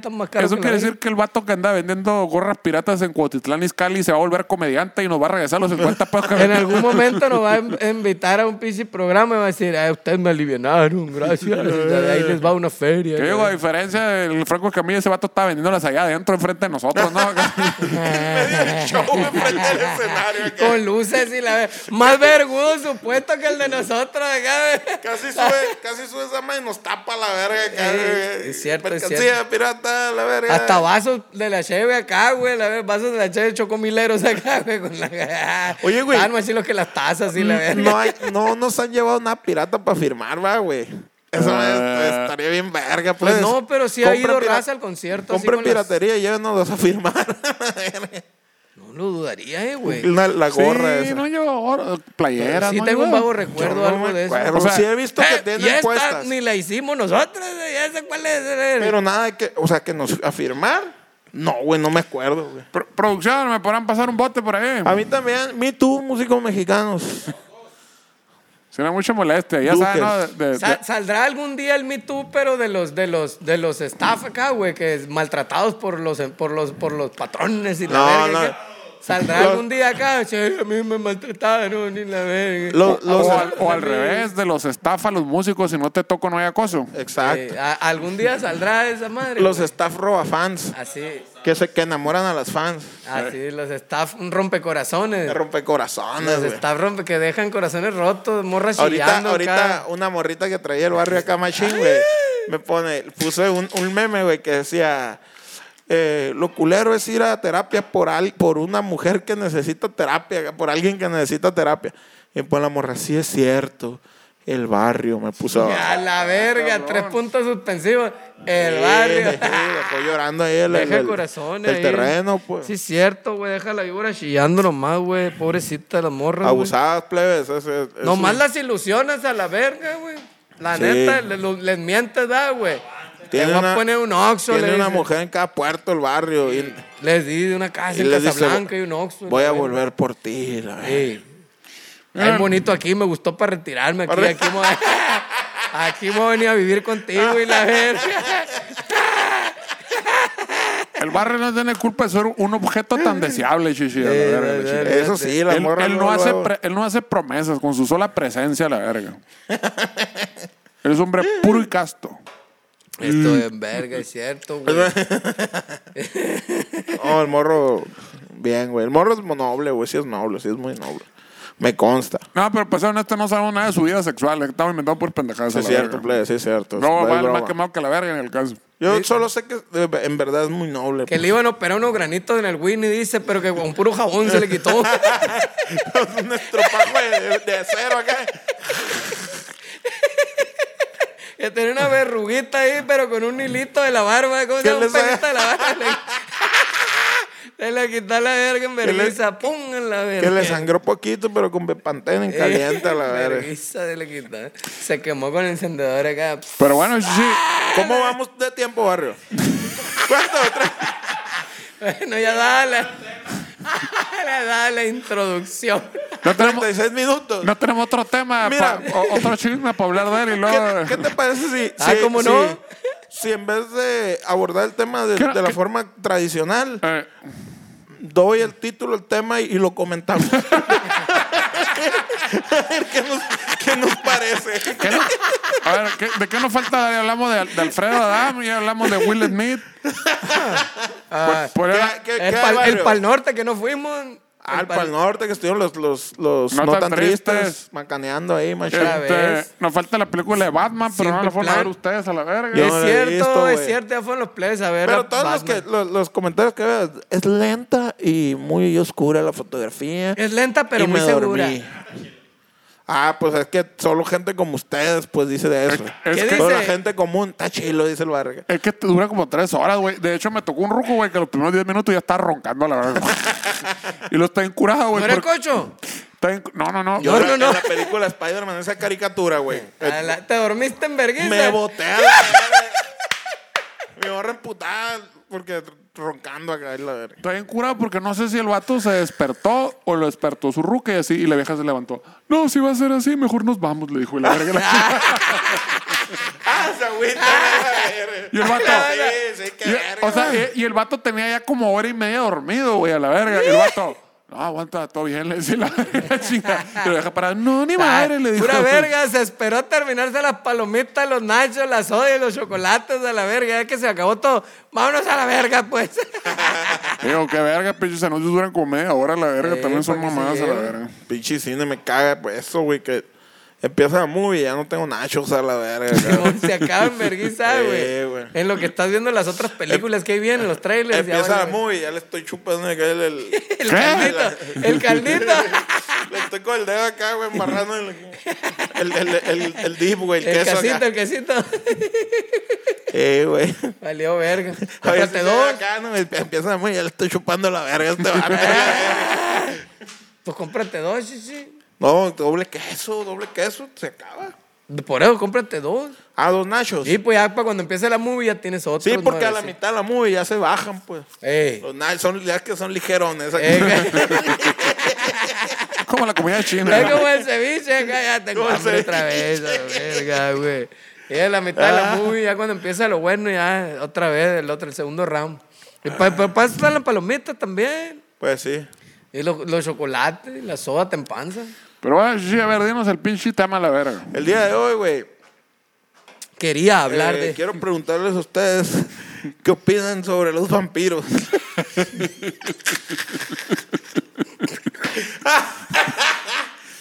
eso la quiere decir que el vato que anda vendiendo gorras piratas en Cuautitlán Izcalli se va a volver comediante y nos va a regresar los 50 pesos que En algún momento nos va a in- invitar a un pinche programa y va a decir, ay, ustedes me alivianaron, gracias. De ahí les va una feria. Que digo, a diferencia del Franco Escamilla, ese vato está vendiéndolas allá adentro, enfrente de nosotros, ¿no? Show enfrente del escenario. Con luces y la más vergudo supuesto que el de nosotros acá, güey. Casi sube, casi sube esa madre y nos tapa la verga. acá, güey. es cierto, es cierto. pirata, la verga. Hasta vasos de la cheve acá, güey. La ver- vasos de la cheve chocomileros acá, güey. Con la... Oye, güey. Estaban más chilos que las tazas y la verga. no, hay, no nos han llevado nada pirata para firmar, va, güey. Eso Ah. estaría bien verga, Pues pues. no, pero sí ha ido raza al concierto. así Compren con las- piratería y llévenos a firmar. No lo dudaría, eh, güey. la, la gorra sí, esa. no llevo playeras. Sí no tengo un vago recuerdo no algo me de eso. acuerdo. O sea, sí he visto que Eh, tienen y esta puestas. ni la hicimos nosotros, eh, ya sé cuál es. Pero nada de que, o sea, que nos a firmar. No, güey, no me acuerdo, güey. Pro- producción, ¿me podrán pasar un bote por ahí? A mí también, me tú, músicos mexicanos. Será mucha molestia. Ya saben, ¿no? De- de- de- Sa- saldrá algún día el Me Too, pero de los de los de los staff acá, güey, que es maltratados por los por los por los patrones y la verga. no. Saldrá Los- algún día acá, "Che, a mí me maltrataron y la verga. Los, los- o, al, o al revés, de los estafa a los músicos, si no te toco no hay acoso. exacto. Eh, a- algún día saldrá esa madre. los güey. staff roba fans. así, Que se que enamoran a las fans. así los staff rompecorazones. Me rompe corazones, Los güey. staff rompe que dejan corazones rotos, morras Ahorita, chillando ahorita acá. una morrita que traía el barrio acá machín, güey, me pone, puse un, un meme, güey, que decía, eh, lo culero es ir a terapia por, al, por una mujer que necesita terapia, por alguien que necesita terapia. Y pues la morra, sí es cierto, el barrio me puso... A la verga, tres puntos suspensivos. El Sí, barrio. sí, dejó llorando ahí el, Deja el- el corazón el ahí. terreno, pues. Sí, es cierto, güey. Deja la víbora chillando nomás, güey. Pobrecita la morra. Abusadas, plebes. ese- ese- Nomás las ilusiones a la verga, güey. La Sí. neta, le- lo- les mientes, da, güey. Tiene voy una- a poner un oxo. Tiene una dice. mujer en cada puerto del barrio. Y, Les di de una casa y en Casablanca y un oxo. voy a volver por ti. la. Sí. Ay, bonito aquí, me gustó para retirarme. Aquí, aquí, me, aquí me voy a venir a vivir contigo y la verga. El barrio no tiene culpa de ser un objeto tan deseable, chichi. Eso sí, la Él, morra. él no hace pre- él no hace promesas con su sola presencia, la verga. Él es hombre puro y casto. Esto es verga, es cierto, güey. No, el morro. Bien, güey. El morro es noble, güey. Sí es noble, sí es muy noble. Me consta. No, pero pues honesto no sabemos nada de su vida sexual. Estaba inventando por pendejadas. Sí es cierto, plebe, sí es cierto. No, broma. más quemado que la verga en el caso. Yo solo sé que eh, en verdad es muy noble. Que le iban a operar unos granitos en el Winnie, dice, pero que con puro jabón se le quitó. un estropajo de, de- de acero acá. Que tenía una verruguita ahí, pero con un hilito de la barba. ¿Cómo se ¿Qué llama? Un pelito de la barba. Le- Se le quitó la verga en vergüenza. ¡Pum! En la verga. Que le sangró poquito, pero con bepantena en caliente a la verga. Vergüenza se le quitó. Se quemó con el encendedor acá. Pero bueno, sí. ¿Cómo vamos de tiempo, barrio? ¿Cuánto? Tres. Bueno, ya dale. Le da la introducción. No tenemos, 36 minutos. no tenemos otro tema, Mira. pa- o- otro chisme para hablar de él y luego. ¿Qué, qué te parece si, Ah, si, ¿cómo si- no? si en vez de abordar el tema de, ¿Qué- de la qué- forma tradicional, Eh, doy el título, el tema y, y lo comentamos? A ver qué nos, qué nos parece. ¿qué no- a ver, ¿qué- ¿de qué nos falta? Hablamos de, de Alfredo Adam, ya hablamos de Will Smith. Ah, Por ¿Qué, ahí- qué- el qué pal, el Pal Norte que no fuimos. Ah, El el Pal Norte, que estuvieron los, los, los No no, tan tristes, tristes. macaneando ahí, este, nos falta la película de Batman, pero no la fueron a ver ustedes a la verga. Yo Es no cierto, visto, es cierto, ya fueron los players a ver. Pero a todos los, que, los, los comentarios que veo, es lenta y muy oscura la fotografía. Es lenta, pero y muy me segura. dormí. Ah, pues es que solo gente como ustedes, pues dice de eso. Es ¿Qué que- Toda la gente común, está chilo, dice el barrio. Es que te dura como tres horas, güey. De hecho, me tocó un ruco, güey, que los primeros diez minutos ya está roncando a la verga. y lo está encurado, ¿No güey. el porque- cocho? en- No, no, no. Yo No, en la- no, no. en la película Spider-Man, esa caricatura, güey. ¿Te dormiste en vergüenza? me boté a la. Me voy a reemputar porque roncando acá, la verga. Está bien curado porque no sé si el vato se despertó o lo despertó su ruca y así, y la vieja se levantó. No, si va a ser así, mejor nos vamos, le dijo. Y la verga la. Ah, se agüita, la. Y el vato. Sí, sí, qué y- verga. o sea, y, y el vato tenía ya como hora y media dormido, güey, a la verga. Y el vato. No, aguanta, todo bien, le decía la, la chica. Y lo deja parado. No, ni madre, le dijo. Pura verga, se esperó a terminarse las palomitas, los nachos, las sodas y los chocolates a la verga. Ya que se acabó todo, vámonos a la verga, pues. Digo, qué verga, pinches anuncios duran como media hora, la verga. Sí, También son para mamadas a la verga. Pinche cine me caga, pues eso, güey, que empieza la movie ya no tengo nachos a la verga. cabrón. se acaban verguiza, Sí, güey. güey. en lo que estás viendo las otras películas que ahí vienen, los trailers. ya empieza la vale, güey. movie ya le estoy chupando el, el, el- caldito, el caldito. Le estoy con el dedo acá, güey, embarrando el, el, el, el, el dip, güey, el, El queso quesito, acá. el quesito. Eh, güey. Valió verga. Cómprate dos. ve Acá, ¿no? Empieza la movie ya le estoy chupando la verga este. Pues cómprate dos, sí, sí. No, doble queso, doble queso, se acaba. Por eso, cómprate dos. Ah, dos nachos. Y pues ya para cuando empiece la movie ya tienes otro. Sí, porque a la mitad de la movie ya se bajan, pues. Ey. Los nachos son, ya que son ligerones. Como la comida china. Es como el ceviche, acá ya tengo hambre otra vez, la verga, güey. Y a la mitad de la Ah. movie, ya cuando empieza lo bueno, ya otra vez, el otro, el segundo round. Y para pa, eso están las palomitas también. Pues sí. Y los, los chocolates, la soda te empanza. Pero bueno, sí, a ver, dinos el pinche tema a la verga. El día de hoy, güey, Quería hablar eh, de. quiero preguntarles a ustedes qué opinan sobre los vampiros.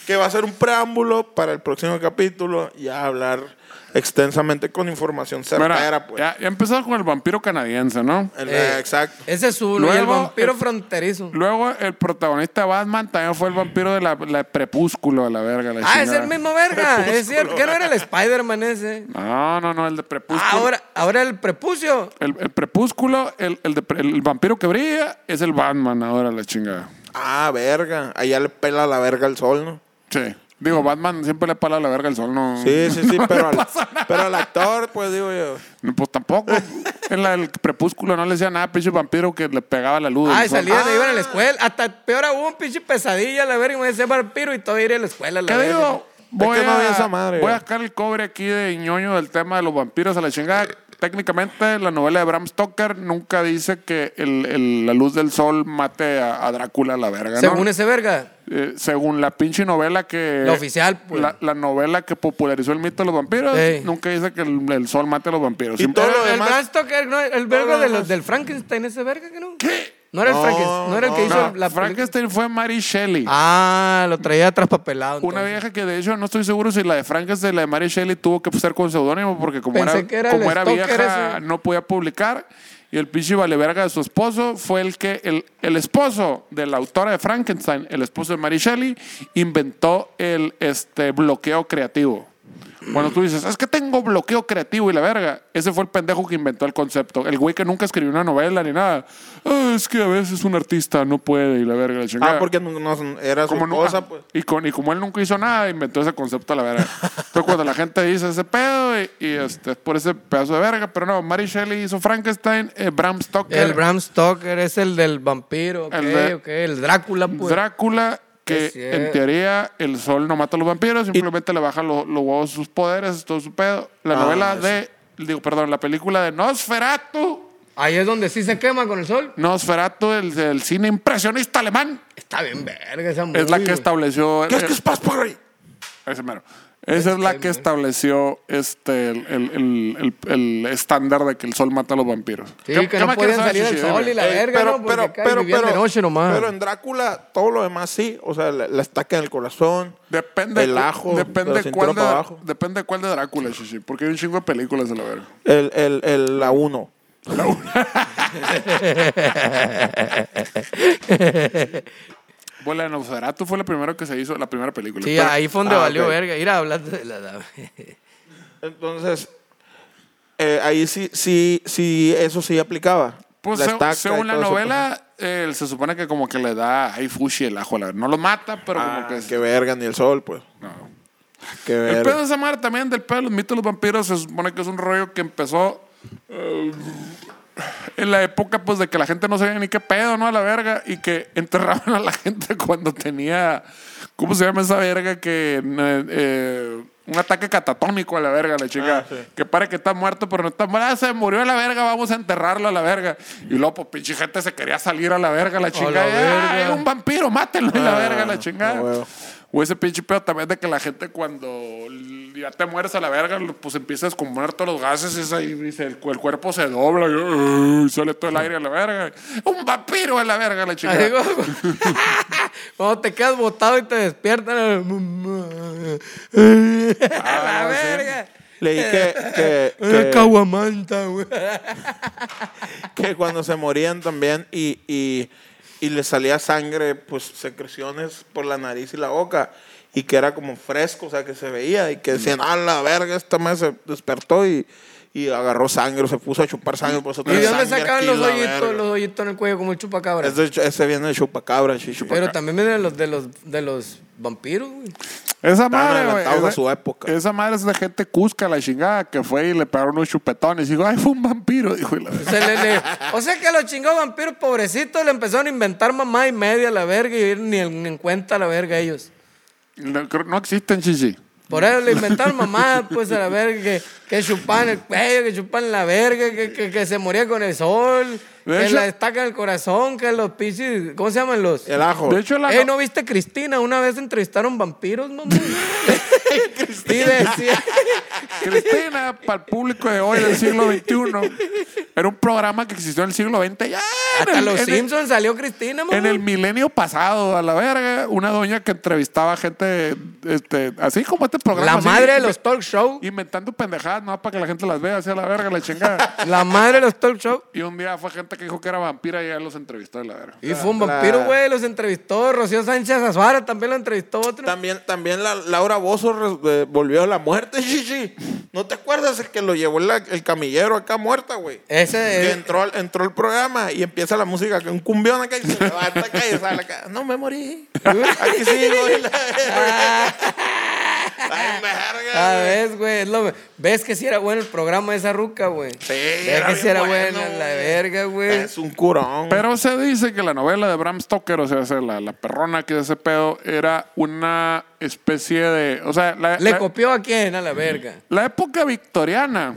que va a ser un preámbulo para el próximo capítulo y a hablar extensamente con información certera, Mira, pues. ya, ya empezamos con el vampiro canadiense, ¿no? El- Eh, exacto. Ese es uno. y el Luego, vampiro el- fronterizo. Luego, el protagonista de Batman también fue el vampiro de la, la Prepúsculo, a la verga. la Ah, es el mismo verga. Es cierto. ¿Qué no era el Spider-Man ese? No, no, no, el de Prepúsculo. Ah, ahora, ahora el prepucio. El, el Prepúsculo, el, el, de el vampiro que brilla, es el Batman ahora, la chingada. Ah, verga. Allá le pela la verga el sol, ¿no? Sí. Digo, Batman siempre le pala la verga al sol, no. Sí, sí, sí, no pero, le al, pero al actor, pues digo yo. No, Pues tampoco. en la del Prepúsculo no le decía nada, pinche vampiro que le pegaba la luz. Ay, salían, Ah. iban a la escuela. Hasta peor aún, un pinche pesadilla, la verga. Me decía vampiro y todo ir a la escuela, la ¿Qué verga. digo? Voy, que no a, había esa madre, voy a sacar el cobre aquí de ñoño del tema de los vampiros a la chingada. Técnicamente, la novela de Bram Stoker nunca dice que el- el- la luz del sol mate a, a Drácula a la verga, ¿no? Según ese verga. Eh, según la pinche novela que... La oficial, pues. La, la novela que popularizó el mito de los vampiros, Ey. nunca dice que el, el sol mate a los vampiros. Y todo Pero lo el demás- Bram Stoker, no, el verga lo de los- del Frankenstein, ese verga que no. ¿Qué? No era el Frankenstein, no era el que hizo la. Frankenstein fue Mary Shelley. Ah, lo traía traspapelado. Una entonces. vieja que de hecho no estoy seguro si la de Frankenstein, la de Mary Shelley tuvo que ser con seudónimo porque como Pensé era, que era como el era vieja ese. no podía publicar y el pinche valeverga de su esposo fue el que el, el esposo de la autora de Frankenstein, el esposo de Mary Shelley, inventó el este bloqueo creativo. Cuando tú dices, es que tengo bloqueo creativo y la verga, ese fue el pendejo que inventó el concepto. El güey que nunca escribió una novela ni nada. "Ah, es que a veces un artista no puede y la verga, la chingada. Ah, porque no, no- era su Como cosa, ah, pues. y, con, y como él nunca hizo nada, inventó ese concepto a la verga. Entonces, cuando la gente dice ese pedo y, y, este, es por ese pedazo de verga, pero no, Mary Shelley hizo Frankenstein, eh, Bram Stoker, El Bram Stoker es el del vampiro, ok, El de- ok, el Drácula, pues. Drácula, que en teoría el sol no mata a los vampiros, simplemente le baja lo- los huevos sus poderes, todo su pedo. La Ah, novela sí. de, digo, perdón, la película de Nosferatu. Ahí es donde sí se quema con el sol. Nosferatu, el cine impresionista alemán, Está bien verga esa es la que estableció... ¿Qué es que es? Ese mero. Esa es la que este, estableció este el, el, el, estándar de que el sol mata a los vampiros. Sí, ¿Qué, que qué no salir del sol y la verga, pero, pero, pero, pero. Pero en Drácula todo lo demás sí. O sea, la, estaca en el corazón, depende, el ajo, depende de cuál de. Depende cuál de Drácula, Shishi. Porque hay un chingo de películas de la verga. El, el, el, la 1. La 1. Bola de Nosferatu fue la primera que se hizo, la primera película. Sí, ahí fue donde ah, valió verga. Ir hablando de la dama. Entonces, eh, ahí sí, sí, sí, eso sí aplicaba. Pues según, la pues. novela, se supone que como que le da ahí fushi el ajo. No lo mata, pero ah, como que... Es... Que verga, ni el sol, pues. No. Qué verga. El pedo de esa madre también, del pedo de los mitos de los vampiros, se supone que es un rollo que empezó en la época pues de que la gente no sabía ni qué pedo, ¿no? A la verga y que enterraban a la gente cuando tenía ¿cómo se llama esa verga que eh, eh, un ataque catatónico a la verga, la chica. Ah, sí. Que pare que está muerto, pero no está muerto. Ah, se murió a la verga, vamos a enterrarlo a la verga. Y luego, pues, pinche gente se quería salir a la verga, la la verga. ¡Ay, un vampiro, mátenlo a la Ah, verga, la chingada. ah. O ese pinche pedo también de que la gente cuando ya te mueres a la verga, pues empiezas a descomponer todos los gases y, esa- y se- el, el cuerpo se dobla y ¡ay! sale todo el aire a la verga. Un vampiro a la verga, la como- Cuando te quedas botado y te despiertan. a la verga. Leí que, que, Una que- caguamanta, güey. que cuando se morían también y, y, y le salía sangre, pues secreciones por la nariz y la boca, y que era como fresco, o sea, que se veía, y que decían, ah, la verga, esta me se despertó y, y agarró sangre, se puso a chupar sangre, por eso ¿Y de dónde sacaban los la hoyitos, los hoyitos en el cuello como el chupacabra? Ese, ese viene de chupacabra, sí, Pero chupacabra. también vienen los de los de los vampiros, güey. Esa madre, güey. Esa, su época. esa madre es de gente cusca, la chingada, que fue y le pegaron unos chupetones. Y dijo, ay, fue un vampiro. Dijo, la. Se le- le- o sea que los chingados vampiros pobrecitos le empezaron a inventar mamá y media a la verga y ni en, en cuenta a la verga ellos. No, creo- no existen, chichi. Por eso le inventaron mamá, pues a la verga, que, que chupan el cuello, que chupan la verga, que, que, que se moría con el sol, De que hecho- la destacan el corazón, que los pichis, ¿cómo se llaman los? El ajo. De hecho, la Eh, no- ¿no viste Cristina? Una vez entrevistaron vampiros, mamá. Sí, decía. Cristina, para el público de hoy del siglo XXI, era un programa que existió en el siglo XX ya. en Hasta el- los el- Simpsons salió Cristina, mamá. En el milenio pasado, a la verga, una doña que entrevistaba gente, este, así como este programa. La así, madre de los talk show. Inventando pendejadas, no para que la gente las vea, así a la verga, la chingada. La madre de los talk show. y un día fue gente que dijo que era vampira y ya los entrevistó de la verga. Y fue un vampiro, güey. Los entrevistó. Rocío Sánchez Azuara también lo entrevistó otro. También, también la, Laura Bozo eh, volvió a la muerte, chichi. ¿No te acuerdas el que lo llevó la- el camillero acá muerta, güey? Ese Que es. entró, entró el programa y empieza la música, que un cumbión acá y se levanta acá y sale acá. No me morí. Aquí sigo. y la- Ay, verga. Ah, güey. ves, güey. es lo- Ves que si era bueno el programa de esa ruca, güey. Sí, Ves era que si era bueno, buena la verga, güey. Es un curón. Pero se dice que la novela de Bram Stoker, o sea, la, la perrona que de ese pedo, era una especie de. O sea, la, ¿Le la- copió a quién? A la verga. la época victoriana.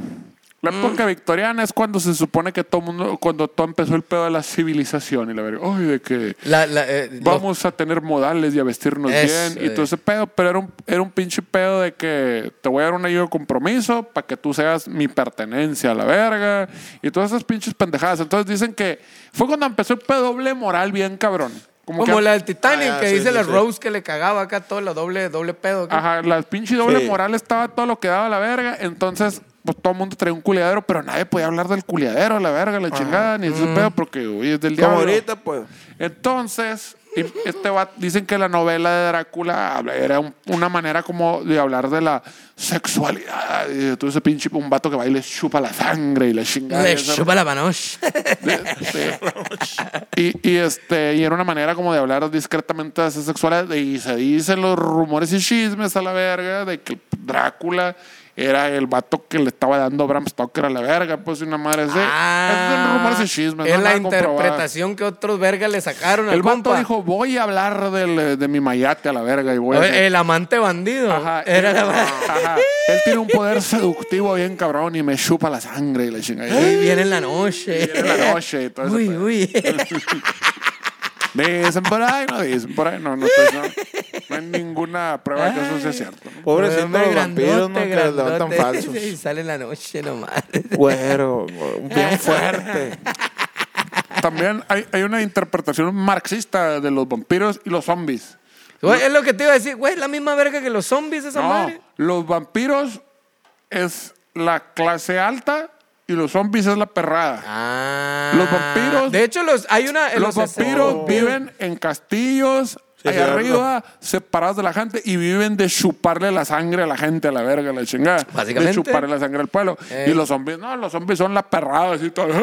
La Mm. época victoriana es cuando se supone que todo mundo, cuando todo empezó el pedo de la civilización y la verga, ay, de que La, la, eh, los- vamos a tener modales y a vestirnos bien y todo eh. ese pedo, pero era un, era un pinche pedo de que te voy a dar un anillo de compromiso para que tú seas mi pertenencia a la verga y todas esas pinches pendejadas. Entonces dicen que fue cuando empezó el pedo doble moral bien cabrón. Como, como que, la del Titanic, Ah, que sí, dice sí, la sí. Rose que le cagaba acá todo, la doble, doble pedo. acá. Ajá, la pinche doble Sí. moral estaba todo lo que daba a la verga. Entonces, pues todo el mundo traía un culiadero, pero nadie podía hablar del culiadero, la verga, la chingada, ni ese pedo, porque hoy es del Como diablo. ahorita, pues. Entonces, este va, dicen que la novela de Drácula era un- una manera como de hablar de la sexualidad. Y de todo ese pinche un vato que va y le chupa la sangre y le chingada. Le chupa la panoche. y, y, este, y era una manera como de hablar discretamente de esa sexualidad. Y se dicen los rumores y chismes a la verga de que Drácula era el vato que le estaba dando Bram Stoker a la verga, pues una madre así. Son rumores y chismes. Ah, Es no la interpretación que otros vergas le sacaron al El vato compa. dijo, voy a hablar del- de mi mayate a la verga y voy a... El amante bandido. Ajá, Era él, la ajá, él tiene un poder seductivo bien cabrón y me chupa la sangre y la chingada. Bien en la noche. Viene en la noche y todo ese Uy, pedo. uy. Dicen por ahí, no dicen por ahí, no, no, estoy- no, no hay ninguna prueba de que eso sea cierto. ¿no? Pobrecito Hombre, los vampiros, ¿no? Que les levantan falsos. Y sale en la noche nomás. Güero, bien fuerte. También hay, hay una interpretación marxista de los vampiros y los zombies. Güey, es lo que te iba a decir, güey, la misma verga que los zombies esa No, madre. los vampiros es la clase alta y los zombies es la perrada. Ah. Los vampiros- De hecho, los, hay una. Los 60 vampiros viven en castillos, allá arriba, separados de la gente, y viven de chuparle la sangre a la gente, a la verga, a la chingada. Básicamente. De chuparle la sangre al pueblo. Eh. Y los zombies, no, los zombies son la perrada, así todo.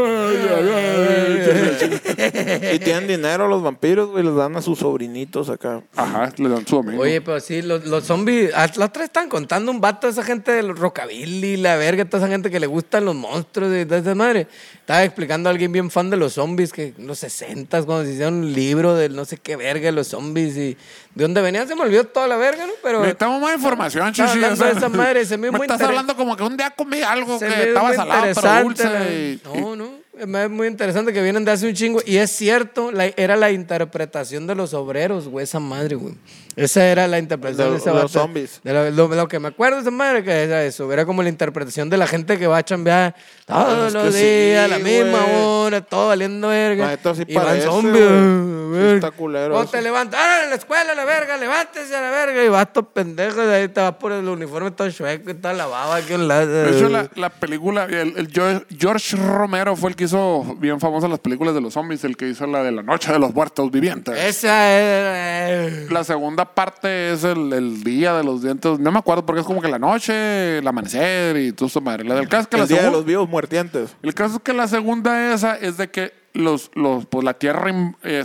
Y tienen dinero los vampiros, güey, les dan a sus sobrinitos acá. Ajá, le dan su domingo. Oye, pero sí, los, los zombies. ah, La otra estaban contando un vato de esa gente del rockabilly, la verga, toda esa gente que le gustan los monstruos y toda esa madre. Estaba explicando a alguien bien fan de los zombies que en los 60 cuando se hicieron un libro del no sé qué verga de los zombies y de dónde venían. Se me olvidó toda la verga, ¿no? Pero Necesitamos más información, chichi. hablando de esa madre, se me muy estás inter- hablando como que un día comí algo se que me estaba salado, pero dulce. y- No, no. Es muy interesante que vienen de hace un chingo. Y es cierto, la- era la interpretación de los obreros, güey, esa madre, güey. Esa era la interpretación De de, ese los zombies. De lo, lo- lo que me acuerdo de esa madre, que era eso. Era como la interpretación de la gente que va a chambear todos es los sí, días, a la misma hora, todo valiendo verga. La neta sí y van parece, zombies. güey. a Sí está culero O eso. te levantaron en la escuela, la verga, levántese a la verga. Y vas todo pendejo, de ahí te vas por el uniforme todo chueco y toda la baba aquí a un lado. De hecho, la, la película, el, el George- George Romero fue el que hizo bien famosas las películas de los zombies, el que hizo la de la noche de los muertos vivientes. Esa es. La segunda parte es el, el día de los dientes. No me acuerdo porque es como que la noche, el amanecer y todo eso, madre. La del caso es que El la día de segun- los vivos muertientes. El caso es que la segunda esa es de que los, los, pues la tierra,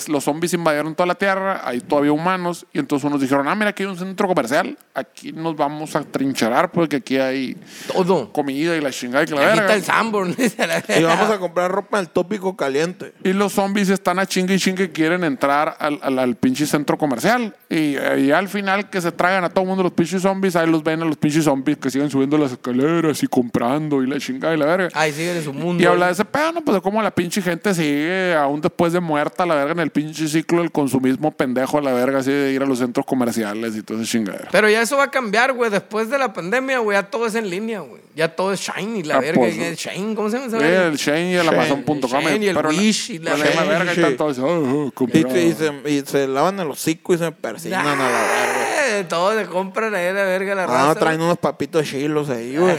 los zombies invadieron toda la tierra, hay todavía humanos, y entonces unos dijeron, ah, mira, aquí hay un centro comercial, aquí nos vamos a trincherar porque aquí hay Todo. comida y la chingada y que la Aquí está verga. el Sanborn. Y vamos a comprar ropa en el tópico caliente. Y los zombies están a chingue y chingue, quieren entrar al, al, al pinche centro comercial. Y, y al final que se tragan a todo el mundo los pinches zombies, ahí los ven a los pinches zombies que siguen subiendo las escaleras y comprando y la chingada y la verga. Ay, sigue en su mundo. Y habla de ese pedo, ¿no? Pues de cómo la pinche gente sigue, aún después de muerta, la verga, en el pinche ciclo del consumismo pendejo, a la verga, así de ir a los centros comerciales y todo ese chingadera. Pero ya eso va a cambiar, güey. Después de la pandemia, güey, ya todo es en línea, güey. Ya todo es Shine y la Ah, verga. pues, y el Shine, ¿cómo se llama Sí, verga? el Shane y el Amazon.com. el Shane y el la- Wish y la la verga. verga y Sí. están todos, oh, oh, Y, se, lavan el hocico y se persignan a la verga. Eh, Todos se compran ahí la verga la Ah, raza. traen unos papitos chilos ahí, güey.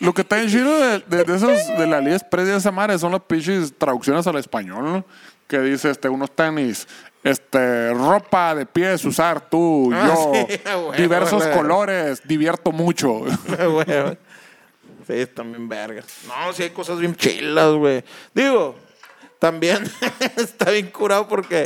Lo que está bien chido de, de, de esos de la AliExpress de esa madre son las pinches traducciones al español, ¿no? Que dice este, unos tenis, este, ropa de pies usar tú, Ah, yo, sí, güey, diversos güey. colores, divierto mucho. Güey. Sí, bien vergas. No, sí hay cosas bien chilas, güey. Digo, también está bien curado porque,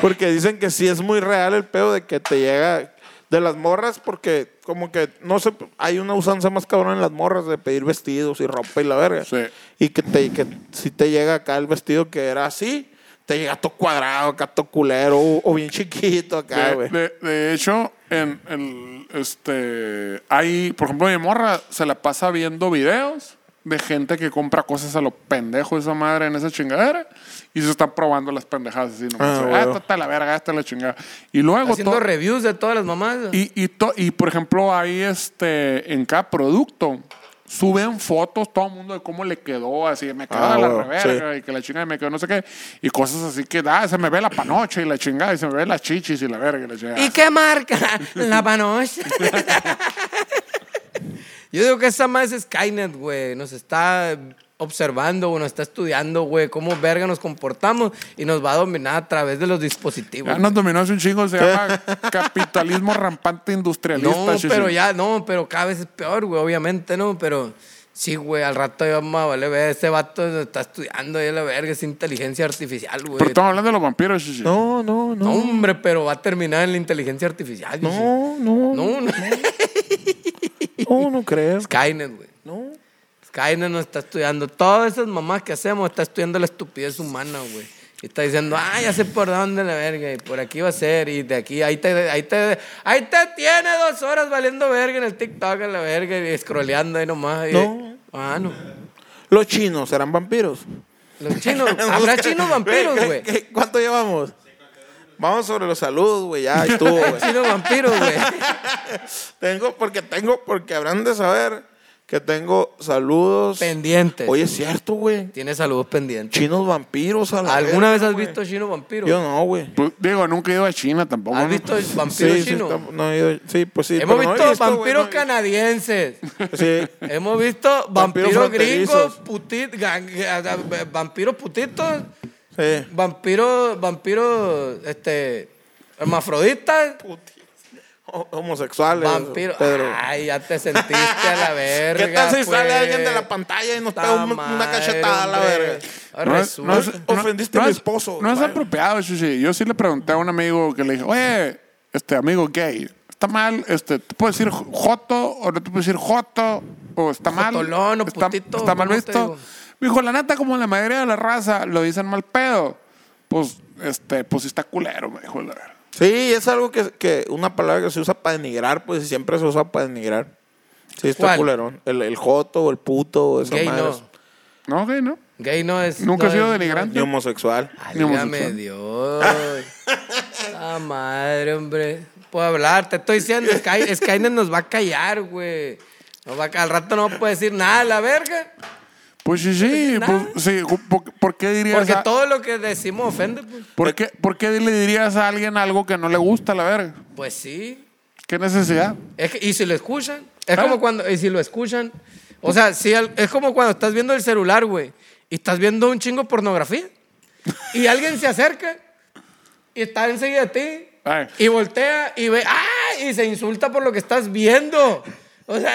porque dicen que sí es muy real el pedo de que te llega de las morras porque como que no sé, hay una usanza más cabrón en las morras de pedir vestidos y ropa y la verga. Sí. Y que te que si te llega acá el vestido que era así, te llega todo cuadrado, acá todo culero o, o bien chiquito acá, De, güey. de- de hecho, en el, este, hay, por ejemplo, mi morra se la pasa viendo videos de gente que compra cosas a lo pendejo esa madre en esa chingadera y se están probando las pendejadas así nomás. Ah, Ah, está la verga, esta es la chingada. Y luego Haciendo to- reviews de todas las mamás. y, y, to- y, por ejemplo, ahí este, en cada producto suben fotos todo el mundo de cómo le quedó, así, me quedó Ah, de la huevo, reverga y que la chingada me quedó no sé qué, y cosas así que, ah, se me ve la panocha y la chingada, y se me ve las chichis y la verga y la chingada. ¿Y qué marca? La panocha. Yo digo que esa más es Skynet, güey. Nos está observando, o nos está estudiando, güey, cómo verga nos comportamos y nos va a dominar a través de los dispositivos. Ya nos dominó hace un chingo, se llama capitalismo rampante industrialista. No, pero ya, no, pero cada vez es peor, güey, obviamente, ¿no? Pero sí, güey, al rato ya vamos a valer ver, este vato está estudiando ahí la verga, es inteligencia artificial, güey. Pero estamos hablando de los vampiros, chichi. No, no, No, no. hombre, pero va a terminar en la inteligencia artificial. sí. No, no, No, no. No, no creo. Skynet, güey. No. Skynet nos está estudiando. Todas esas mamás que hacemos está estudiando la estupidez humana, güey. Y está diciendo, ah, ya sé por dónde la verga, y por aquí va a ser, y de aquí, ahí te, ahí te, ahí te tiene dos horas valiendo verga en el TikTok, en la verga, y scrolleando ahí nomás. y- No. Ah, no. Los chinos serán vampiros. Los chinos, habrá chinos vampiros, güey. ¿Qué- qué- ¿Cuánto llevamos? Vamos sobre los saludos, güey. Ya estuvo, güey. Chinos vampiros, güey. tengo, porque tengo, porque habrán de saber que tengo saludos. Pendientes. Oye, es cierto, güey. Tiene saludos pendientes. Chinos vampiros a la ¿Alguna vez has visto chino vampiro? Yo no, güey. Pues, digo, nunca he ido a China tampoco. ¿Has ¿no? visto vampiro Sí, sí, chino? está- no he ido- sí, pues sí. Hemos pero no he visto, vampiros no canadienses. Sí. Hemos visto Vampiros vampiros gringos, putit, gang- vampiros putitos, Sí. vampiros, vampiros, este, hermafroditas, O- Homosexuales. vampiros. Pedro. Ay, ya te sentiste a la verga. ¿Qué tal si sale pues. alguien de la pantalla y nos pega un- una cachetada a la verga? Ah, No es- no es- Ofendiste no a mi es- esposo. No es Vaya. apropiado, Chuchi. Yo sí le pregunté a un amigo que le dije, oye, este amigo gay, ¿está mal? Este, ¿Te puedes decir joto o no te puedes decir joto? ¿O está mal? Jotolón o ¿Está, putito, está mal ¿cómo te visto? Me dijo, la neta, como la mayoría de la raza lo dicen mal pedo. Pues, este, pues sí está culero, me dijo la verdad. Sí, es algo que, que una palabra que se usa para denigrar, pues y siempre se usa para denigrar. Sí, está ¿Cuál? culerón. El, el joto o el puto o esa Gay madre. no. No, gay, ¿no? Gay no es. Nunca no ha sido es- denigrante. Ni homosexual. Ni Válgame homosexual. Dios. La madre, hombre. Puedo hablar, te estoy diciendo, Sky, Skynet nos va a callar, güey. Nos va a- al rato no puede decir nada, la verga. Pues sí, sí. nada. Pues, sí. ¿Por, por qué dirías Porque a- todo lo que decimos ofende, pues. ¿por, qué, ¿Por qué le dirías a alguien algo que no le gusta, la verga? Pues sí. ¿Qué necesidad? Es que- y si lo escuchan, es Ah. como cuando, y si lo escuchan, o sea, si al- es como cuando estás viendo el celular, güey, y estás viendo un chingo de pornografía, y alguien se acerca y está enseguida de ti, Ay. y voltea y ve, ¡ah! Y se insulta por lo que estás viendo. O sea,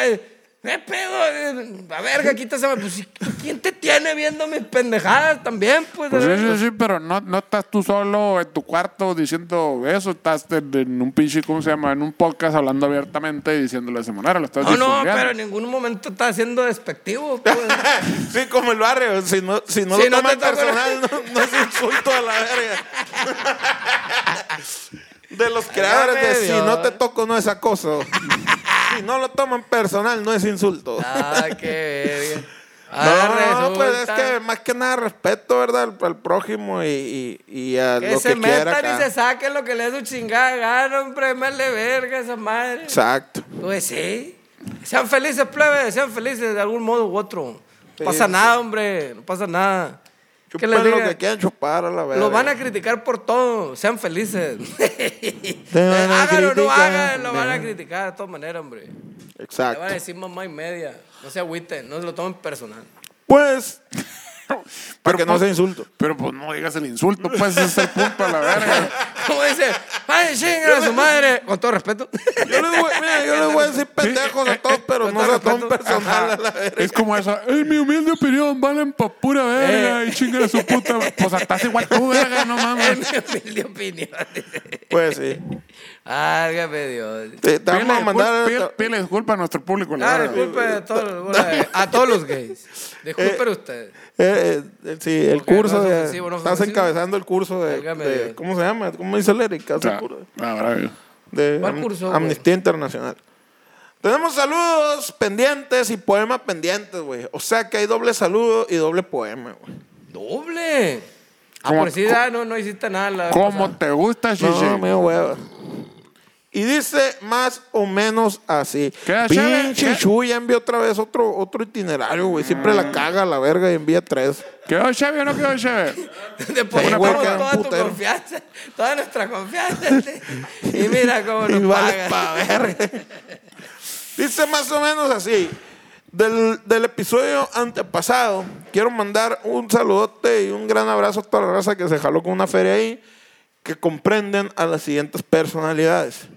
¿qué pedo? Eh, A verga, quítase. Pues, ¿quién te tiene viendo mis pendejadas también? Pues, Pues sí, ver? sí, sí, pero no, no estás tú solo en tu cuarto diciendo eso, estás en, en un pinche, ¿cómo se llama? En un podcast hablando abiertamente y diciéndolo de esa manera, lo estás No, no, pero en ningún momento está siendo despectivo. Pues. Sí, como el barrio. Si no, si no Si lo no toca- personal, no, no es insulto a la verga. De los creadores de si no te toco no es acoso. Si no lo toman personal no es insulto. Ah, qué verga. Ah, No, pues es que más que nada respeto, ¿verdad? Al, al prójimo y, y, y a Que lo se que quiera metan y se saquen lo que le dé su chingada gana, hombre. Me le verga esa madre. Exacto. Pues sí. Sean felices, plebe. Sean felices de algún modo u otro. Sí, No pasa sí. nada, hombre. No pasa nada. ¿Qué Chupen les lo diga? que quieran chupar a la verga. Lo van a criticar por todo. Sean felices. a Háganlo o no hagan, lo van a criticar de todas maneras, hombre. Le Exacto. van a decir mamá y media. No se agüiten, no se lo tomen personal. Pues, para que no pues- sea insulto. Pero pues no digas el insulto, pues ese es el punto a la verga. Como dice, ay, chinga a su madre. Con todo respeto. Yo les voy, mira, yo les voy a decir pendejos a todos, pero no todo se tomen personal a la verga. Es como eso, en mi humilde opinión, valen pa' pura verga Eh. y chingan a su puta. Pues estás igual tú, verga, no Es mames. mi humilde opinión. Pues sí. Álgame Dios. Te, vamos a mandar. disculpa, pídele- disculpa a nuestro público, la Ah, verga. disculpe a todos, a todos los gays. Disculpen ustedes. Eh, eh, sí, el curso no es de. ofensivo, no es estás ofensivo. encabezando el curso de. ¿Cómo se llama? ¿Cómo dice el Eric? Ah, ah, bravo. de ¿Cuál Am- curso, güey? Amnistía Internacional. Tenemos saludos pendientes y poemas pendientes, güey. O sea que hay doble saludo y doble poema, güey. ¡Doble! Ah, ¿Cómo- por si ya no, no hiciste nada. La ¿Cómo pasada. te gusta, Shishi? No, medio hueva. Y dice más o menos así. Pinche. Chuy ya envió otra vez otro, otro itinerario, güey. Siempre la caga la verga y envía tres. ¿Quedó chévere o no quedó chévere? Güey, queda un toda tu putero. confianza, toda nuestra confianza. y mira cómo Y nos vale paga. pa' verga. Dice más o menos así. Del, del episodio antepasado, quiero mandar un saludote y un gran abrazo a toda la raza que se jaló con una feria ahí, que comprenden a las siguientes personalidades.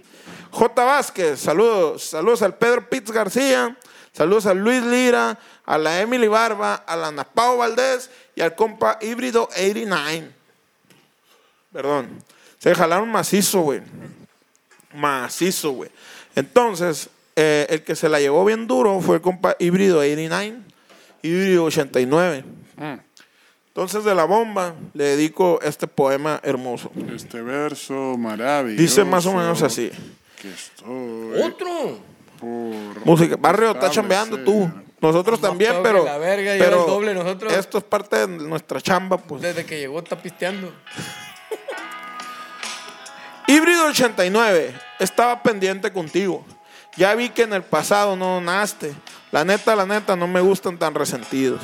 J. Vázquez, saludos. Saludos al Pedro Pitts García, saludos a Luis Lira, a la Emily Barba, a la Napao Valdés y al compa híbrido 89. Perdón. Se jalaron macizo, güey macizo, güey. Entonces, eh, el que se la llevó bien duro fue el compa híbrido 89, híbrido 89. Mm. Entonces, de la bomba, le dedico este poema hermoso. Este verso maravilloso. Dice más o menos así. Estoy Otro. por Música. Barrio, está chambeando tú. Nosotros No, también, pero. la verga pero el doble nosotros. Esto es parte de nuestra chamba, pues. Desde que llegó está pisteando. Híbrido 89, estaba pendiente contigo. Ya vi que en el pasado no donaste. La neta, la neta, no me gustan tan resentidos.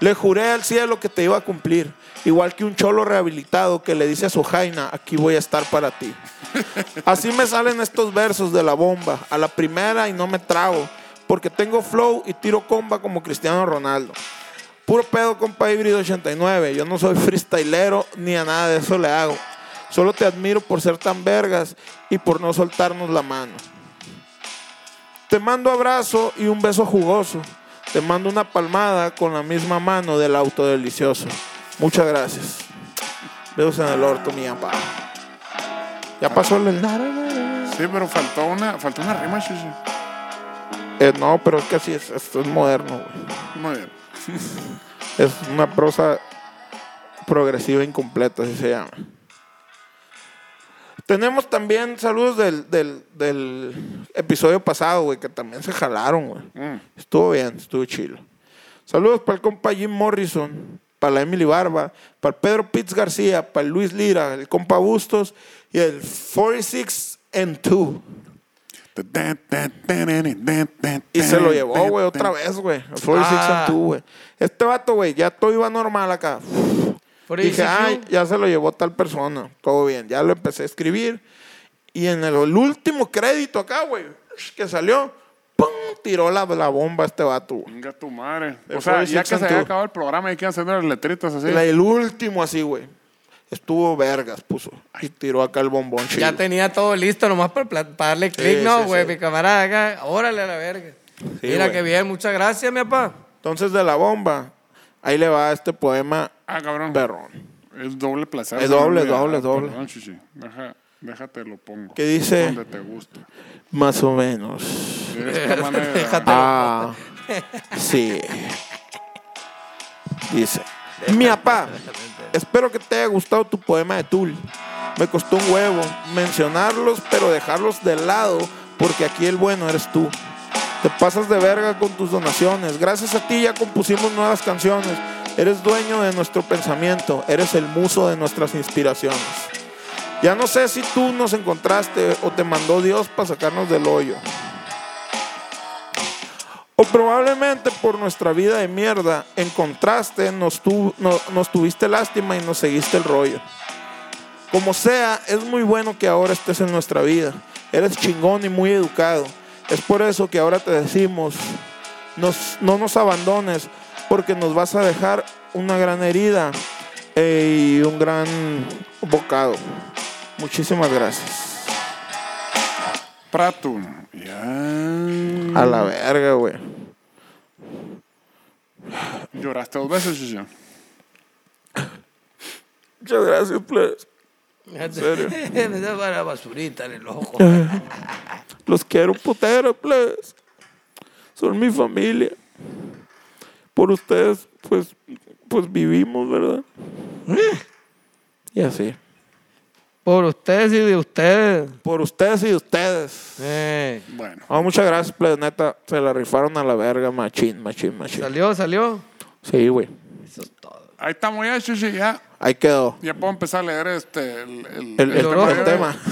Le juré al cielo que te iba a cumplir. Igual que un cholo rehabilitado que le dice a su jaina, aquí voy a estar para ti. Así me salen estos versos de la bomba, a la primera y no me trago, porque tengo flow y tiro comba como Cristiano Ronaldo. Puro pedo, compa híbrido 89. Yo no soy freestylero ni a nada de eso le hago. Solo te admiro por ser tan vergas y por no soltarnos la mano. Te mando abrazo y un beso jugoso. Te mando una palmada con la misma mano del auto delicioso. Muchas gracias. Besos en el orto, mi papá. Ya pasó el... Sí, pero faltó una, faltó una rima, Shishi. Eh, no, pero es que así es. Esto es moderno, güey. Muy bien. Es una prosa progresiva incompleta, así se llama. Tenemos también saludos del, del, del episodio pasado, güey, que también se jalaron, güey. Estuvo bien, estuvo chilo. Saludos para el compa Jim Morrison, para la Emily Barba, para el Pedro Pitts García, para el Luis Lira, el compa Bustos y el 46 and 2. Y se lo llevó, güey, otra vez, güey. El 46 Ah. and 2, güey. Este vato, güey, ya todo iba normal acá. Por Dije, ay, ya se lo llevó tal persona. Todo bien. Ya lo empecé a escribir. Y en el, el último crédito acá, güey, que salió, ¡pum! Tiró la, la bomba a este vato, güey. Venga tu madre. El O sea, 46 ya que se había acabado el programa y que haciendo las letritas así. La- el último así, güey. Estuvo vergas, puso. Y tiró acá el bombón chido. Ya tenía todo listo, nomás para, para darle clic, Sí, ¿no, sí, güey? sí. Mi camarada acá, órale a la verga. Sí, Mira güey. qué bien, muchas gracias, mi papá. Entonces, de la bomba, ahí le va este poema Ah, cabrón. perrón. Es doble placer. Es doble, Ya, doble, doble. Perdón, chichi. Deja, déjate lo pongo. ¿Qué dice? Donde te gusta. Más o menos. De esta manera. Déjate. Ah, sí. Dice, mi papá, espero que te haya gustado tu poema de Tul. Me costó un huevo mencionarlos, pero dejarlos de lado, porque aquí el bueno eres tú. Te pasas de verga con tus donaciones. Gracias a ti ya compusimos nuevas canciones. Eres dueño de nuestro pensamiento. Eres el muso de nuestras inspiraciones. Ya no sé si tú nos encontraste o te mandó Dios para sacarnos del hoyo. O probablemente por nuestra vida de mierda, en contraste, nos, tu- no- nos tuviste lástima y nos seguiste el rollo. Como sea, es muy bueno que ahora estés en nuestra vida. Eres chingón y muy educado. Es por eso que ahora te decimos, nos- no nos abandones, porque nos vas a dejar una gran herida eh, y un gran bocado. Muchísimas gracias. Prato. Ya. A la verga, güey. Lloraste dos veces. Muchas gracias, please. Serio? Me da para basurita en el ojo. Los quiero putero, please. Son mi familia. Por ustedes, pues, pues vivimos, ¿verdad? Y así. Por ustedes y de ustedes. Por ustedes y de ustedes. Eh, Bueno. Ah, muchas gracias, please. Neta, se la rifaron a la verga, machín, machín, machín. salió, salió. Sí, güey. Eso es todo. Ahí estamos ya, chichi. Ya. Ahí quedó. Ya puedo empezar a leer este. El, el, El, el tema.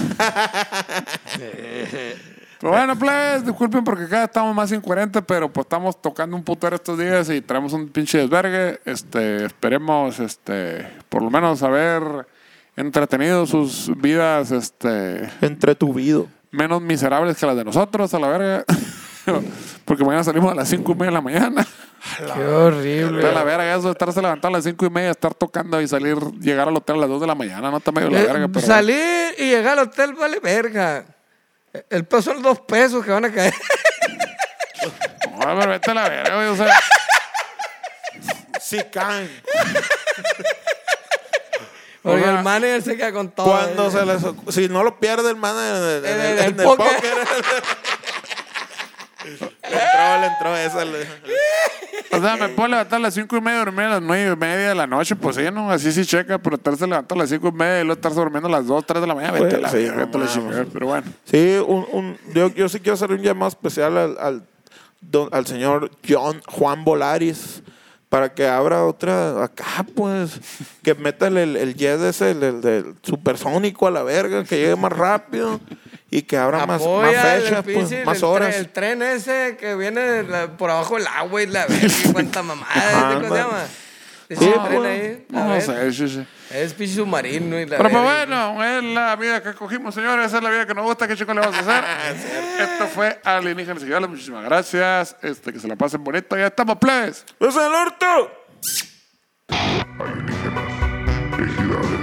Pero bueno, pues, disculpen porque acá estamos más incoherentes, pero pues estamos tocando un putero estos días y traemos un pinche desvergue. Este, esperemos, este, por lo menos haber entretenido sus vidas, este, Entretuvido. menos miserables que las de nosotros, a la verga. porque mañana salimos a las cinco y media de la mañana. Qué horrible. A la verga, eso de estarse levantando a las cinco y media, estar tocando y salir, llegar al hotel a las dos de la mañana, no está medio la Eh, verga, pero. salir y llegar al hotel vale verga. El peso son dos pesos que van a caer. No, pero vete a la verga, güey, o sea. Sí caen. Porque sea, el manager se queda con todo. Cuando se les si no lo pierde el man en el, el el póker. Le entró, le entró esa. le- O sea, me puedo levantar a las cinco y media dormir a las nueve y media de la noche, pues sí, ¿no? Así sí checa, pero estarse levantando a las cinco y media y luego estarse durmiendo a las dos, tres de la mañana, vete Pues, a la sí, verga, no vete a la mames. chingada, pero bueno. Sí, un, un- yo, yo sí quiero hacer un llamado especial al, al, don- al señor John Juan Volaris para que abra otra acá, pues, que meta el, el, el ese, el, el del supersónico a la verga, que llegue más rápido y que abran más, fechas, pues, más el horas. Tren, el tren ese que viene por abajo del agua y la ve, cuánta mamada, ¿cómo se llama? Sí, pues, ahí, no sé, sí, sí. Es pinche submarino y la Pero pues bueno, es la vida que cogimos, señores. Esa es la vida que nos gusta. ¿Qué chico le vamos a hacer? Ah, Esto fue Alienígenas y Muchísimas gracias. Este, que se la pasen bonito. Ya estamos, plebes. ¡Es el orto! Alienígenas